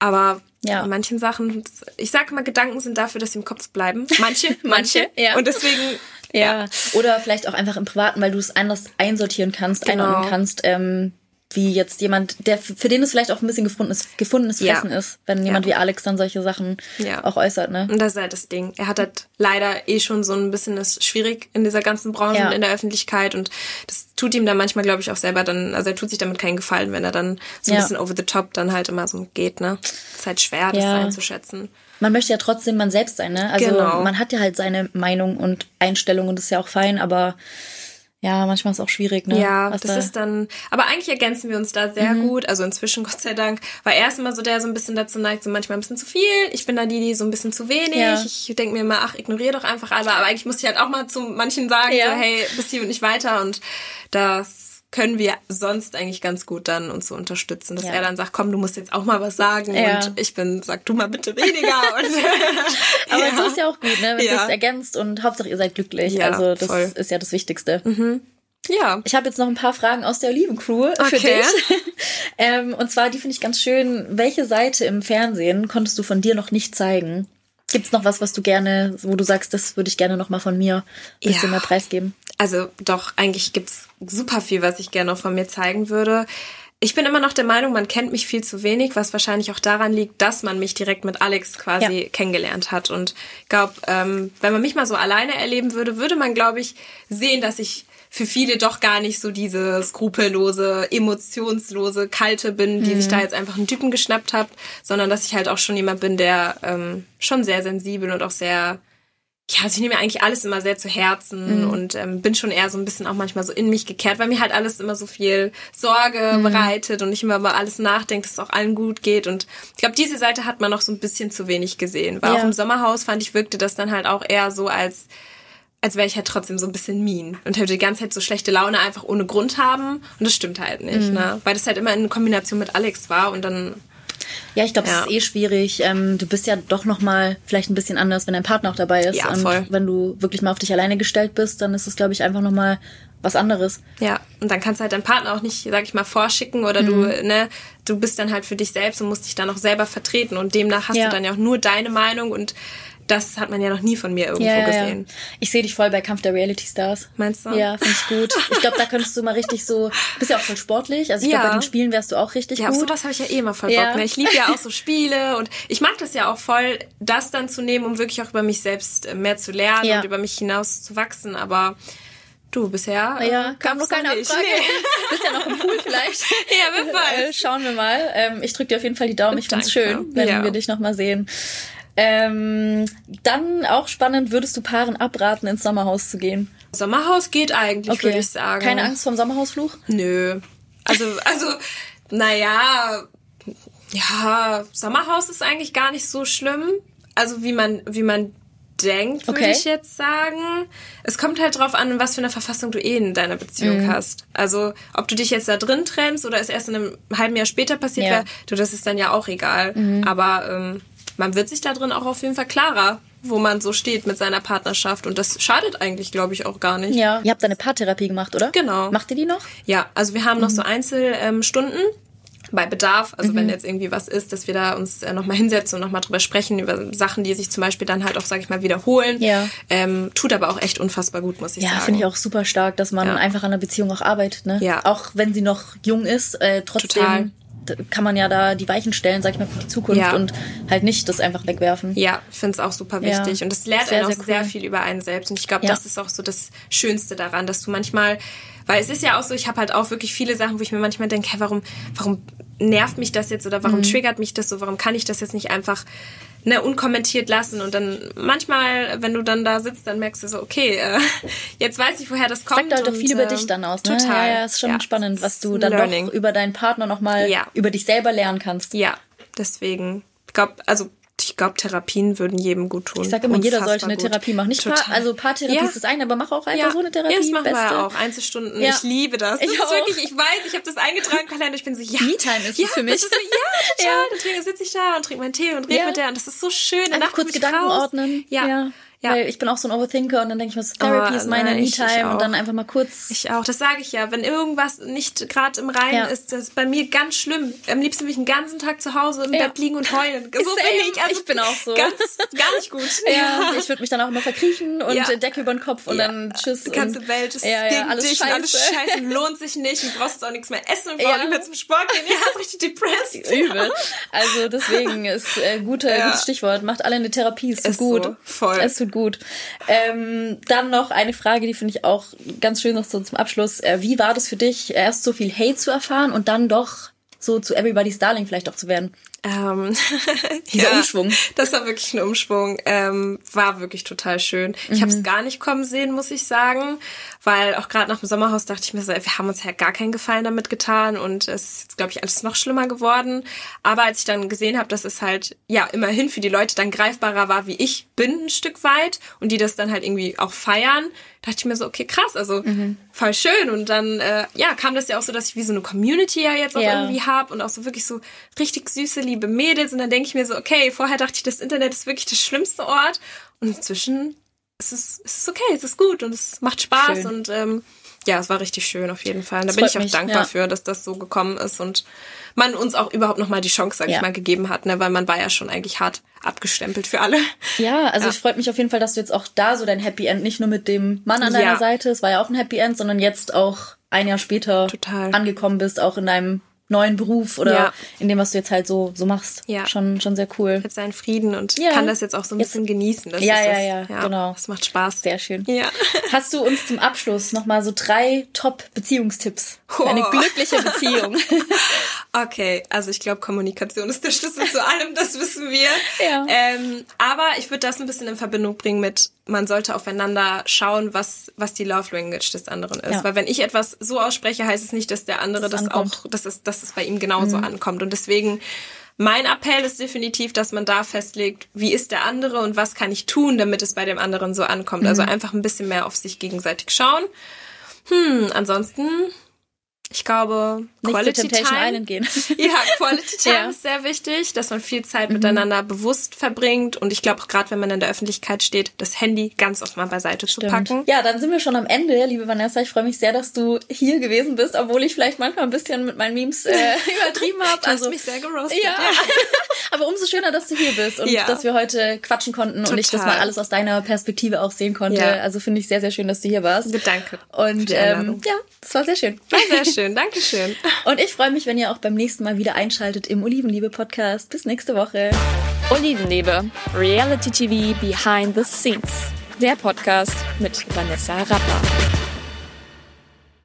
aber ja. in manchen Sachen, ich sage mal, Gedanken sind dafür, dass sie im Kopf bleiben. [LAUGHS] Manche, manche. ja. Und deswegen. Ja. ja. Oder vielleicht auch einfach im Privaten, weil du es anders einsortieren kannst, genau. einordnen kannst. Ähm, wie jetzt jemand, der für den es vielleicht auch ein bisschen gefundenes, gefundenes Fressen ja. ist, wenn jemand ja. wie Alex dann solche Sachen ja. auch äußert, ne? Und das ist halt das Ding. Er hat halt leider eh schon so ein bisschen das schwierig in dieser ganzen Branche und in der Öffentlichkeit und das tut ihm dann manchmal, glaube ich, auch selber dann, also er tut sich damit keinen Gefallen, wenn er dann so ein bisschen over the top dann halt immer so geht, ne? ist halt schwer, das einzuschätzen. Man möchte ja trotzdem man selbst sein, ne? Also genau. man hat ja halt seine Meinung und Einstellung und das ist ja auch fein, aber ja, manchmal ist es auch schwierig, ne? Ja, das da ist dann, aber eigentlich ergänzen wir uns da sehr mhm. gut. Also inzwischen, [LAUGHS] Gott sei Dank, war er immer so der so ein bisschen dazu neigt, so manchmal ein bisschen zu viel. Ich bin da die, die so ein bisschen zu wenig. Ja. Ich denke mir immer, ach, ignoriere doch einfach alle. Aber eigentlich muss ich halt auch mal zu manchen sagen, ja. so, hey, bis hier und nicht weiter. Und das können wir sonst eigentlich ganz gut dann uns so unterstützen, dass ja. er dann sagt, komm, du musst jetzt auch mal was sagen ja. und ich bin, sag du mal bitte weniger. [LAUGHS] und, [LAUGHS] Aber ja. so ist ja auch gut, ne? wenn ja. es ergänzt und Hauptsache ihr seid glücklich. Also das voll. ist ja das Wichtigste. Mhm. Ja. Ich habe jetzt noch ein paar Fragen aus der Olivencrew okay. für dich. [LAUGHS] ähm, und zwar, die finde ich ganz schön. Welche Seite im Fernsehen konntest du von dir noch nicht zeigen? Gibt's noch was, was du gerne, wo du sagst, das würde ich gerne noch mal von mir ein bisschen ja. mehr preisgeben? Also doch, eigentlich gibt's super viel, was ich gerne noch von mir zeigen würde. Ich bin immer noch der Meinung, man kennt mich viel zu wenig, was wahrscheinlich auch daran liegt, dass man mich direkt mit Alex quasi ja. kennengelernt hat. Und ich glaube, ähm, wenn man mich mal so alleine erleben würde, würde man, glaube ich, sehen, dass ich für viele doch gar nicht so diese skrupellose, emotionslose, kalte bin, die mhm. sich da jetzt einfach einen Typen geschnappt hat, sondern dass ich halt auch schon jemand bin, der ähm, schon sehr sensibel und auch sehr ja, also ich nehme mir eigentlich alles immer sehr zu Herzen mhm. und ähm, bin schon eher so ein bisschen auch manchmal so in mich gekehrt, weil mir halt alles immer so viel Sorge mhm. bereitet und ich immer über alles nachdenke, dass es auch allen gut geht. Und ich glaube, diese Seite hat man noch so ein bisschen zu wenig gesehen. Weil ja. auch im Sommerhaus fand ich, wirkte das dann halt auch eher so als als wäre ich halt trotzdem so ein bisschen mean und hätte die ganze Zeit so schlechte Laune einfach ohne Grund haben. Und das stimmt halt nicht, mhm. ne? Weil das halt immer in Kombination mit Alex war und dann. Ja, ich glaube, ja. das ist eh schwierig. Ähm, du bist ja doch noch mal vielleicht ein bisschen anders, wenn dein Partner auch dabei ist. Ja, voll. Und wenn du wirklich mal auf dich alleine gestellt bist, dann ist es, glaube ich, einfach noch mal was anderes. Ja, und dann kannst du halt deinen Partner auch nicht, sag ich mal, vorschicken oder mhm. du, ne, du bist dann halt für dich selbst und musst dich dann auch selber vertreten und demnach hast ja. du dann ja auch nur deine Meinung und das hat man ja noch nie von mir irgendwo ja, gesehen. Ja. Ich sehe dich voll bei Kampf der Reality Stars. Meinst du? Ja, finde ich gut. [LAUGHS] Ich glaube, da könntest du mal richtig so, bist ja auch voll sportlich, also ich ja. glaube, bei den Spielen wärst du auch richtig ja, gut. Ja, sowas habe ich ja eh immer voll Bock. Ne? Ich liebe ja auch so [LAUGHS] Spiele und ich mag das ja auch voll, das dann zu nehmen, um wirklich auch über mich selbst äh, mehr zu lernen und über mich hinaus zu wachsen, aber Du, bisher äh, ja, kam noch keine nicht. Abfrage. Nee. [LAUGHS] Bist ja noch im Pool vielleicht. ja, wer weiß. Äh, schauen wir mal. Ähm, ich drücke dir auf jeden Fall die Daumen. Ich find's schön, wenn ja. wir dich noch mal sehen. Ähm, dann auch spannend, würdest du Paaren abraten, ins Sommerhaus zu gehen? Sommerhaus geht eigentlich, okay. würde ich sagen. Keine Angst vom Sommerhausfluch? Nö. Also, also, naja, ja, Sommerhaus ist eigentlich gar nicht so schlimm. Also wie man, wie man denkt, würde okay. ich jetzt sagen. Es kommt halt drauf an, was für eine Verfassung du eh in deiner Beziehung mhm. hast. Also, ob du dich jetzt da drin trennst oder es erst in einem halben Jahr später passiert ja. wäre, du, das ist dann ja auch egal. Mhm. Aber ähm, man wird sich da drin auch auf jeden Fall klarer, wo man so steht mit seiner Partnerschaft. Und das schadet eigentlich, glaube ich, auch gar nicht. Ja. Ihr habt eine Paartherapie gemacht, oder? Genau. Macht ihr die noch? Ja, also wir haben mhm. noch so Einzelstunden. Ähm, bei Bedarf, also mhm. wenn jetzt irgendwie was ist, dass wir da uns äh, nochmal hinsetzen und nochmal drüber sprechen, über Sachen, die sich zum Beispiel dann halt auch, sag ich mal, wiederholen. Ja. Ähm, tut aber auch echt unfassbar gut, muss ich ja, sagen. Ja, finde ich auch super stark, dass man ja. einfach an der Beziehung auch arbeitet. Ne? Ja. Auch wenn sie noch jung ist, äh, trotzdem Total. Kann man ja da die Weichen stellen, sag ich mal, für die Zukunft ja. und halt nicht das einfach wegwerfen. Ja, ich finde es auch super wichtig. Und es lernt sehr, einen auch sehr, cool. sehr, viel über einen selbst. Und ich glaube, das ist auch so das Schönste daran, dass du manchmal weil es ist ja auch so, ich habe halt auch wirklich viele Sachen, wo ich mir manchmal denke, hey, warum, warum nervt mich das jetzt oder warum mhm. triggert mich das so, warum kann ich das jetzt nicht einfach ne, unkommentiert lassen und dann manchmal, wenn du dann da sitzt, dann merkst du so, okay, äh, jetzt weiß ich, woher das kommt. Sagt halt doch viel über dich dann aus, ne? Total. Ja, ja, ist schon ja, spannend, was du dann Learning. doch über deinen Partner nochmal, ja. über dich selber lernen kannst. Ja, deswegen, ich glaube, also ich glaube, Therapien würden jedem gut tun. Ich sage immer, Unfassbar jeder sollte eine gut. Therapie machen. Nicht Total. Paar, also Paartherapie ja. ist das eine, aber mach auch einfach ja. so eine Therapie. Ja, das machen Beste. wir auch. Einzelstunden. Ja. Ich liebe das. das ich ist auch. wirklich, ich weiß, ich habe das eingetragen, Kalender. Ich bin so, ja. Me-Time ist ja, für mich. Ist so, ja, [LAUGHS] total. Dann sitze ich da und trinke meinen Tee und rede mit der und das ist so schön. Einfach kurz Gedanken raus. ordnen. ja. Ja. Weil ich bin auch so ein Overthinker und dann denke ich mir, so, Therapy oh, ist meine Me-Time und dann einfach mal kurz. Ich auch, das sage ich ja. Wenn irgendwas nicht gerade im Reinen ja. ist, das ist bei mir ganz schlimm. Am liebsten will ich den ganzen Tag zu Hause im ja. Bett liegen und heulen. [LAUGHS] So bin ich. Also ich bin auch so. Ganz, gar nicht gut. Ja, [LAUGHS] ich würde mich dann auch immer verkriechen und ja. Decke über den Kopf und dann tschüss. Die ganze Welt ist ja, gegen alles dich scheiße. alles scheiße, lohnt sich nicht. Du brauchst auch nichts mehr essen und ja. nicht mehr zum Sport gehen. Ihr habt richtig depressed. [LAUGHS] Übel. Also deswegen ist äh, gute, gutes Stichwort. Macht alle eine Therapie. Tut ist gut. So, voll. Es tut gut. Ähm, dann noch eine Frage, die finde ich auch ganz schön noch so zum Abschluss. Äh, wie war das für dich, erst so viel Hate zu erfahren und dann doch so zu Everybody's Darling vielleicht auch zu werden? Ähm, [LAUGHS] Dieser ja, Umschwung. Das war wirklich ein Umschwung. Ähm, war wirklich total schön. Mhm. Ich habe es gar nicht kommen sehen, muss ich sagen, weil auch gerade nach dem Sommerhaus dachte ich mir so, wir haben uns ja gar keinen Gefallen damit getan und es ist jetzt, glaube ich, alles noch schlimmer geworden. Aber als ich dann gesehen habe, dass es halt ja immerhin für die Leute dann greifbarer war, wie ich bin, ein Stück weit und die das dann halt irgendwie auch feiern, dachte ich mir so, okay, krass, also mhm. Voll schön. Und dann äh, ja kam das ja auch so, dass ich wie so eine Community ja jetzt auch ja. irgendwie habe und auch so wirklich so richtig süße liebe Mädels und dann denke ich mir so, okay, vorher dachte ich, das Internet ist wirklich der schlimmste Ort und inzwischen ist es, ist es okay, es ist gut und es macht Spaß schön. und ähm, ja, es war richtig schön auf jeden Fall. Und da bin ich auch mich, dankbar ja. für, dass das so gekommen ist und man uns auch überhaupt nochmal die Chance, sag ja. ich mal, gegeben hat, ne? weil man war ja schon eigentlich hart abgestempelt für alle. Ja, also ja. ich freut mich auf jeden Fall, dass du jetzt auch da so dein Happy End nicht nur mit dem Mann an deiner Seite, es war ja auch ein Happy End, sondern jetzt auch ein Jahr später Total. angekommen bist, auch in deinem neuen Beruf oder ja. in dem, was du jetzt halt so, so machst. Ja. Schon, schon sehr cool. Mit seinen Frieden und ja. kann das jetzt auch so ein jetzt, bisschen genießen. Das ja, ja, ja, ja, genau. Das macht Spaß. Sehr schön. Ja. Hast du uns zum Abschluss nochmal so drei Top-Beziehungstipps für eine glückliche Beziehung? [LAUGHS] okay, also ich glaube, Kommunikation ist der Schlüssel zu allem, das wissen wir. Ja. Ähm, aber ich würde das ein bisschen in Verbindung bringen mit man sollte aufeinander schauen, was, was die Love Language des anderen ist. Ja. Weil wenn ich etwas so ausspreche, heißt es nicht, dass der andere das, das auch, dass es, dass es bei ihm genauso mhm. ankommt. Und deswegen, mein Appell ist definitiv, dass man da festlegt, wie ist der andere und was kann ich tun, damit es bei dem anderen so ankommt. Also mhm. Also einfach ein bisschen mehr auf sich gegenseitig schauen. Hm, ansonsten Ich glaube, Nicht Quality Temptation Time. Island gehen. [LAUGHS] Ja, Quality Time [LAUGHS] Ja. ist sehr wichtig, dass man viel Zeit miteinander bewusst verbringt. Und ich glaube, gerade wenn man in der Öffentlichkeit steht, das Handy ganz oft mal beiseite zu packen. Ja, dann sind wir schon am Ende, liebe Vanessa. Ich freue mich sehr, dass du hier gewesen bist, obwohl ich vielleicht manchmal ein bisschen mit meinen Memes äh, [LAUGHS] übertrieben habe. Du hast mich sehr gerostet. ja. Aber umso schöner, dass du hier bist und Ja. dass wir heute quatschen konnten und ich das Total. mal alles aus deiner Perspektive auch sehen konnte. Ja. Also finde ich sehr, sehr schön, dass du hier warst. Danke. Und ähm, ja, das war sehr schön. War sehr schön. Dankeschön. Und ich freue mich, wenn ihr auch beim nächsten Mal wieder einschaltet im Olivenliebe-Podcast. Bis nächste Woche. Olivenliebe, Reality TV Behind the Scenes. Der Podcast mit Vanessa Rapper.